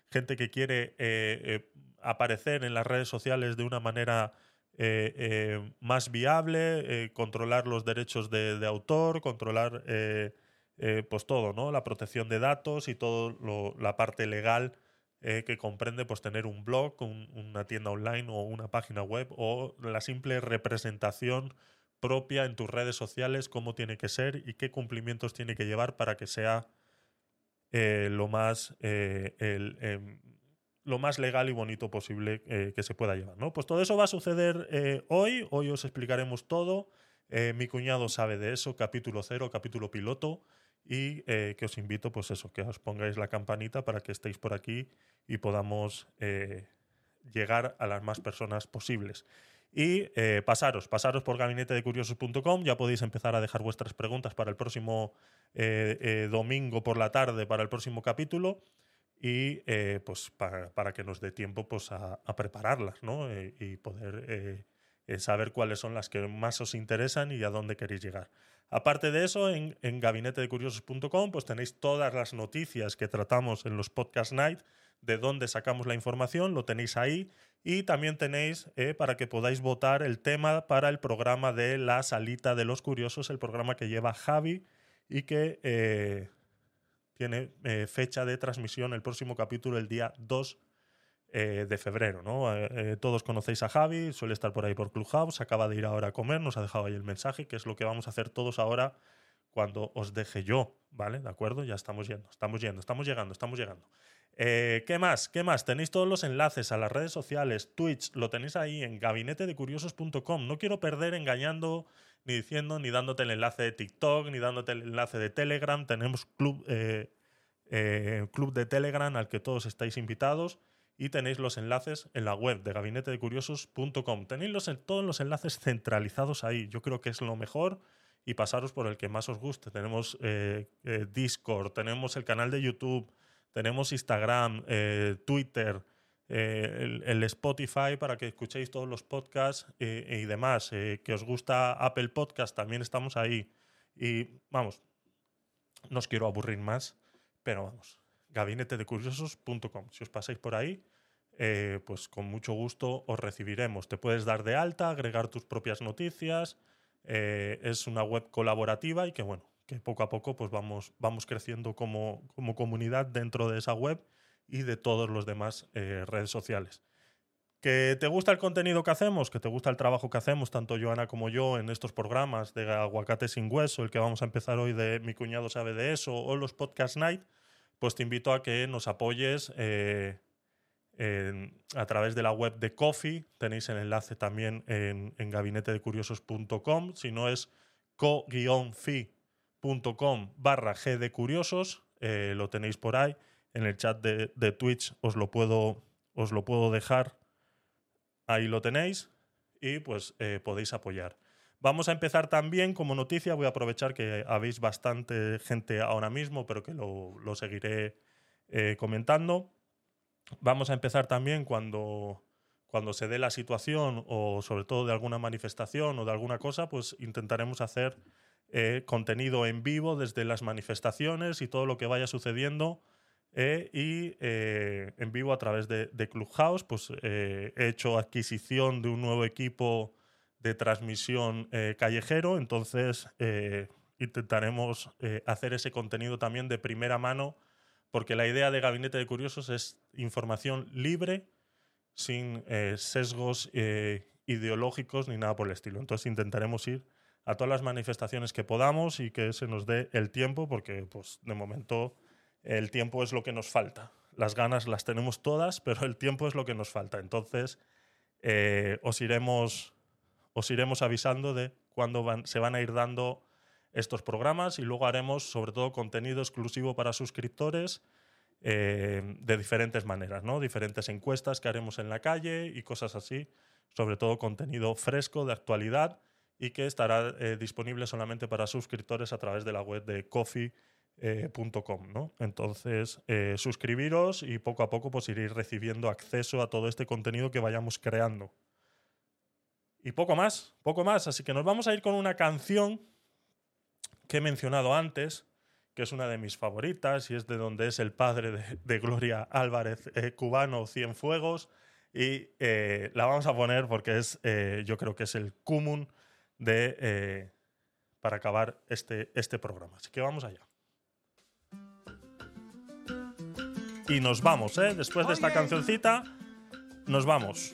gente que quiere eh, eh, aparecer en las redes sociales de una manera más viable, controlar los derechos de, autor, controlar pues todo, ¿no? La protección de datos y toda la parte legal eh, que comprende pues, tener un blog, un, una tienda online o una página web o la simple representación propia en tus redes sociales, cómo tiene que ser y qué cumplimientos tiene que llevar para que sea eh, lo, más, eh, em, lo más legal y bonito posible que se pueda llevar. Pues todo eso va a suceder hoy, hoy os explicaremos todo. mi cuñado sabe de eso, capítulo cero, capítulo piloto y que os invito, pues eso, que os pongáis la campanita para que estéis por aquí y podamos eh, llegar a las más personas posibles. Y eh, pasaros, pasaros por gabinetedecuriosos.com, ya podéis empezar a dejar vuestras preguntas para el próximo eh, domingo por la tarde, para el próximo capítulo, y pues para, que nos dé tiempo pues, a, prepararlas ¿no? y poder saber cuáles son las que más os interesan y a dónde queréis llegar. Aparte de eso, en, en gabinetedecuriosos.com pues tenéis todas las noticias que tratamos en los podcast night, de dónde sacamos la información, lo tenéis ahí. Y también tenéis eh, para que podáis votar el tema para el programa de La Salita de los Curiosos, el programa que lleva Javi y que eh, tiene eh, fecha de transmisión el próximo capítulo el día 2 de febrero. ¿no? todos conocéis a Javi, suele estar por ahí por Clubhouse, acaba de ir ahora a comer, nos ha dejado ahí el mensaje, que es lo que vamos a hacer todos ahora cuando os deje yo, ¿vale? ¿De acuerdo? Ya estamos yendo, estamos yendo, estamos llegando, estamos llegando. Eh, ¿Qué más? ¿Qué más? Tenéis todos los enlaces a las redes sociales, Twitch, lo tenéis ahí en gabinetedecuriosos.com. No quiero perder engañando, ni diciendo, ni dándote el enlace de TikTok, ni dándote el enlace de Telegram. Tenemos club, eh, eh, club de Telegram al que todos estáis invitados y tenéis los enlaces en la web de gabinetedecuriosos.com. Tenéis los, todos los enlaces centralizados ahí. Yo creo que es lo mejor y pasaros por el que más os guste. Tenemos Discord, tenemos el canal de YouTube tenemos Instagram, eh, Twitter, eh, el, Spotify para que escuchéis todos los podcasts eh, y demás. que os gusta Apple Podcast, también estamos ahí. Y vamos, no os quiero aburrir más, pero vamos, gabinetedecuriosos.com. Si os pasáis por ahí, pues con mucho gusto os recibiremos. Te puedes dar de alta, agregar tus propias noticias. es una web colaborativa y que bueno, que poco a poco pues vamos, vamos creciendo como, como comunidad dentro de esa web y de todos los demás eh, redes sociales. ¿Que te gusta el contenido que hacemos? ¿Que te gusta el trabajo que hacemos, tanto Joana como yo, en estos programas de Aguacate sin Hueso, el que vamos a empezar hoy de Mi cuñado sabe de eso, o los Podcast Night? Pues te invito a que nos apoyes eh, a través de la web de Coffee. Tenéis el enlace también en, en gabinetedecuriosos.com. Si no es co-fi com barra G de Curiosos. eh, lo tenéis por ahí. En el chat de, de Twitch os lo, puedo, os lo puedo dejar. Ahí lo tenéis y pues eh, podéis apoyar. Vamos a empezar también como noticia, voy a aprovechar que habéis bastante gente ahora mismo, pero que lo, lo seguiré eh, comentando. Vamos a empezar también cuando, cuando se dé la situación o sobre todo de alguna manifestación o de alguna cosa, pues intentaremos hacer eh, contenido en vivo desde las manifestaciones y todo lo que vaya sucediendo. eh, y eh, en vivo a través de, de Clubhouse, pues eh, he hecho adquisición de un nuevo equipo de transmisión eh, callejero, entonces eh, intentaremos eh, hacer ese contenido también de primera mano, porque la idea de Gabinete de Curiosos es información libre, sin sesgos ideológicos ni nada por el estilo. Entonces intentaremos ir a todas las manifestaciones que podamos y que se nos dé el tiempo, porque pues, de momento el tiempo es lo que nos falta. Las ganas las tenemos todas, pero el tiempo es lo que nos falta. Entonces os iremos os iremos avisando de cuándo se van a ir dando estos programas y luego haremos sobre todo contenido exclusivo para suscriptores eh, de diferentes maneras, ¿no? Diferentes encuestas que haremos en la calle y cosas así, sobre todo contenido fresco de actualidad y que estará eh, disponible solamente para suscriptores a través de la web de coffee.com, ¿no? Entonces, eh, suscribiros y poco a poco pues iréis recibiendo acceso a todo este contenido que vayamos creando. Y poco más, poco más. Así que nos vamos a ir con una canción que he mencionado antes, que es una de mis favoritas y es de donde es el padre de, de Gloria Álvarez, eh, cubano Cienfuegos. Y eh, la vamos a poner porque es, eh, yo creo que es el cumún de, eh, para acabar este, este programa. Así que vamos allá. Y nos vamos, ¿eh? Después de esta cancioncita, nos vamos.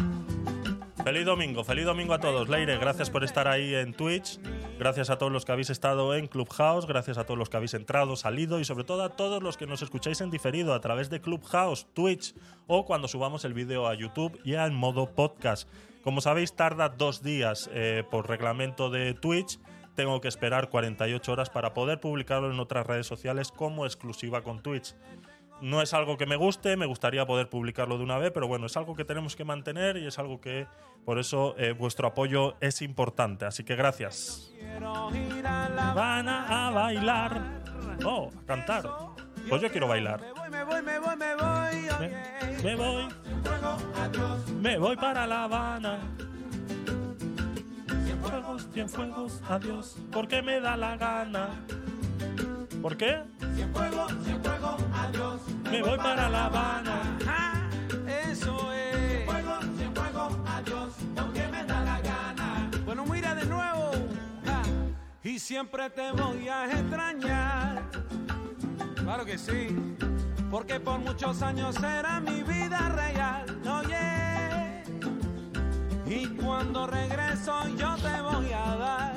Feliz domingo, feliz domingo a todos. Leire, gracias por estar ahí en Twitch. Gracias a todos los que habéis estado en Clubhouse. Gracias a todos los que habéis entrado, salido y sobre todo a todos los que nos escucháis en diferido a través de Clubhouse, Twitch o cuando subamos el vídeo a YouTube ya en modo podcast. Como sabéis, tarda dos días eh, por reglamento de Twitch. Tengo que esperar 48 horas para poder publicarlo en otras redes sociales como exclusiva con Twitch. No es algo que me guste, me gustaría poder publicarlo de una vez, pero bueno, es algo que tenemos que mantener y es algo que por eso eh, vuestro apoyo es importante. Así que gracias. Van a bailar. Oh, a cantar. Pues yo quiero bailar. Me voy, me voy, me voy, me voy. Me, voy. Me voy para La Habana. Cienfuegos, cienfuegos, adiós. Porque me da la gana. ¿Por qué? Me voy para La Habana. Eso es. Bueno, mira de nuevo. Ah, y siempre te voy a extrañar. Claro que sí. Porque por muchos años era mi vida real. Oye. Y cuando regreso yo te voy a dar.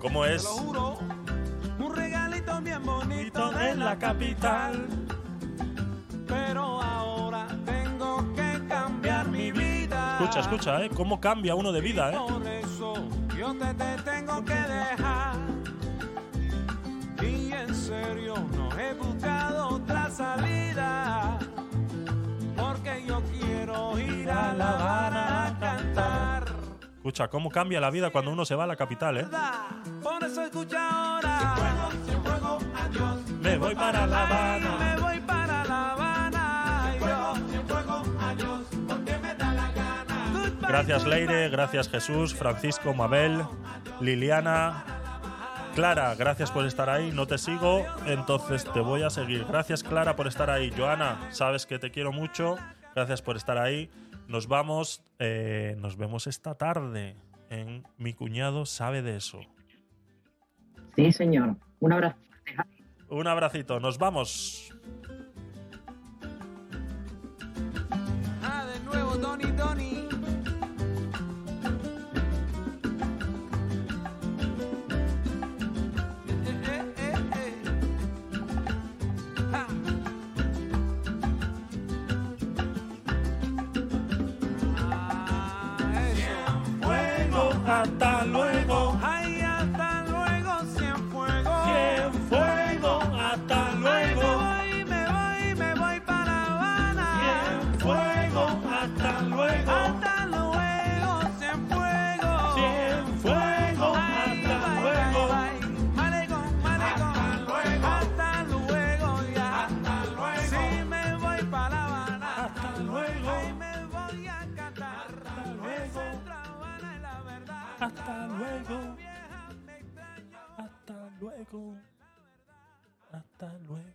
¿Cómo Te es? lo juro. Un regalito bien bonito de la capital. Pero ahora tengo que cambiar mi vida. Escucha, escucha, ¿eh? ¿Cómo cambia uno de vida, eh? Por eso yo te, te tengo que dejar. Y en serio no he buscado otra salida. Porque yo quiero ir a La Habana a cantar. Escucha, ¿cómo cambia la vida cuando uno se va a la capital, eh? Por eso escucha ahora. Me voy para La Habana. me voy para La Habana. Gracias. Leire. Gracias, Jesús, Francisco, Mabel, Liliana. Clara, gracias por estar ahí. No te sigo, entonces te voy a seguir. Gracias, Clara, por estar ahí. Joana, sabes que te quiero mucho. Gracias por estar ahí. Nos vamos, eh, nos vemos esta tarde en Mi cuñado sabe de eso. Sí, señor. Un abrazo. Un abracito, nos vamos. Ah, de nuevo, Tony, Tony. Hasta luego. Luego. Hasta luego.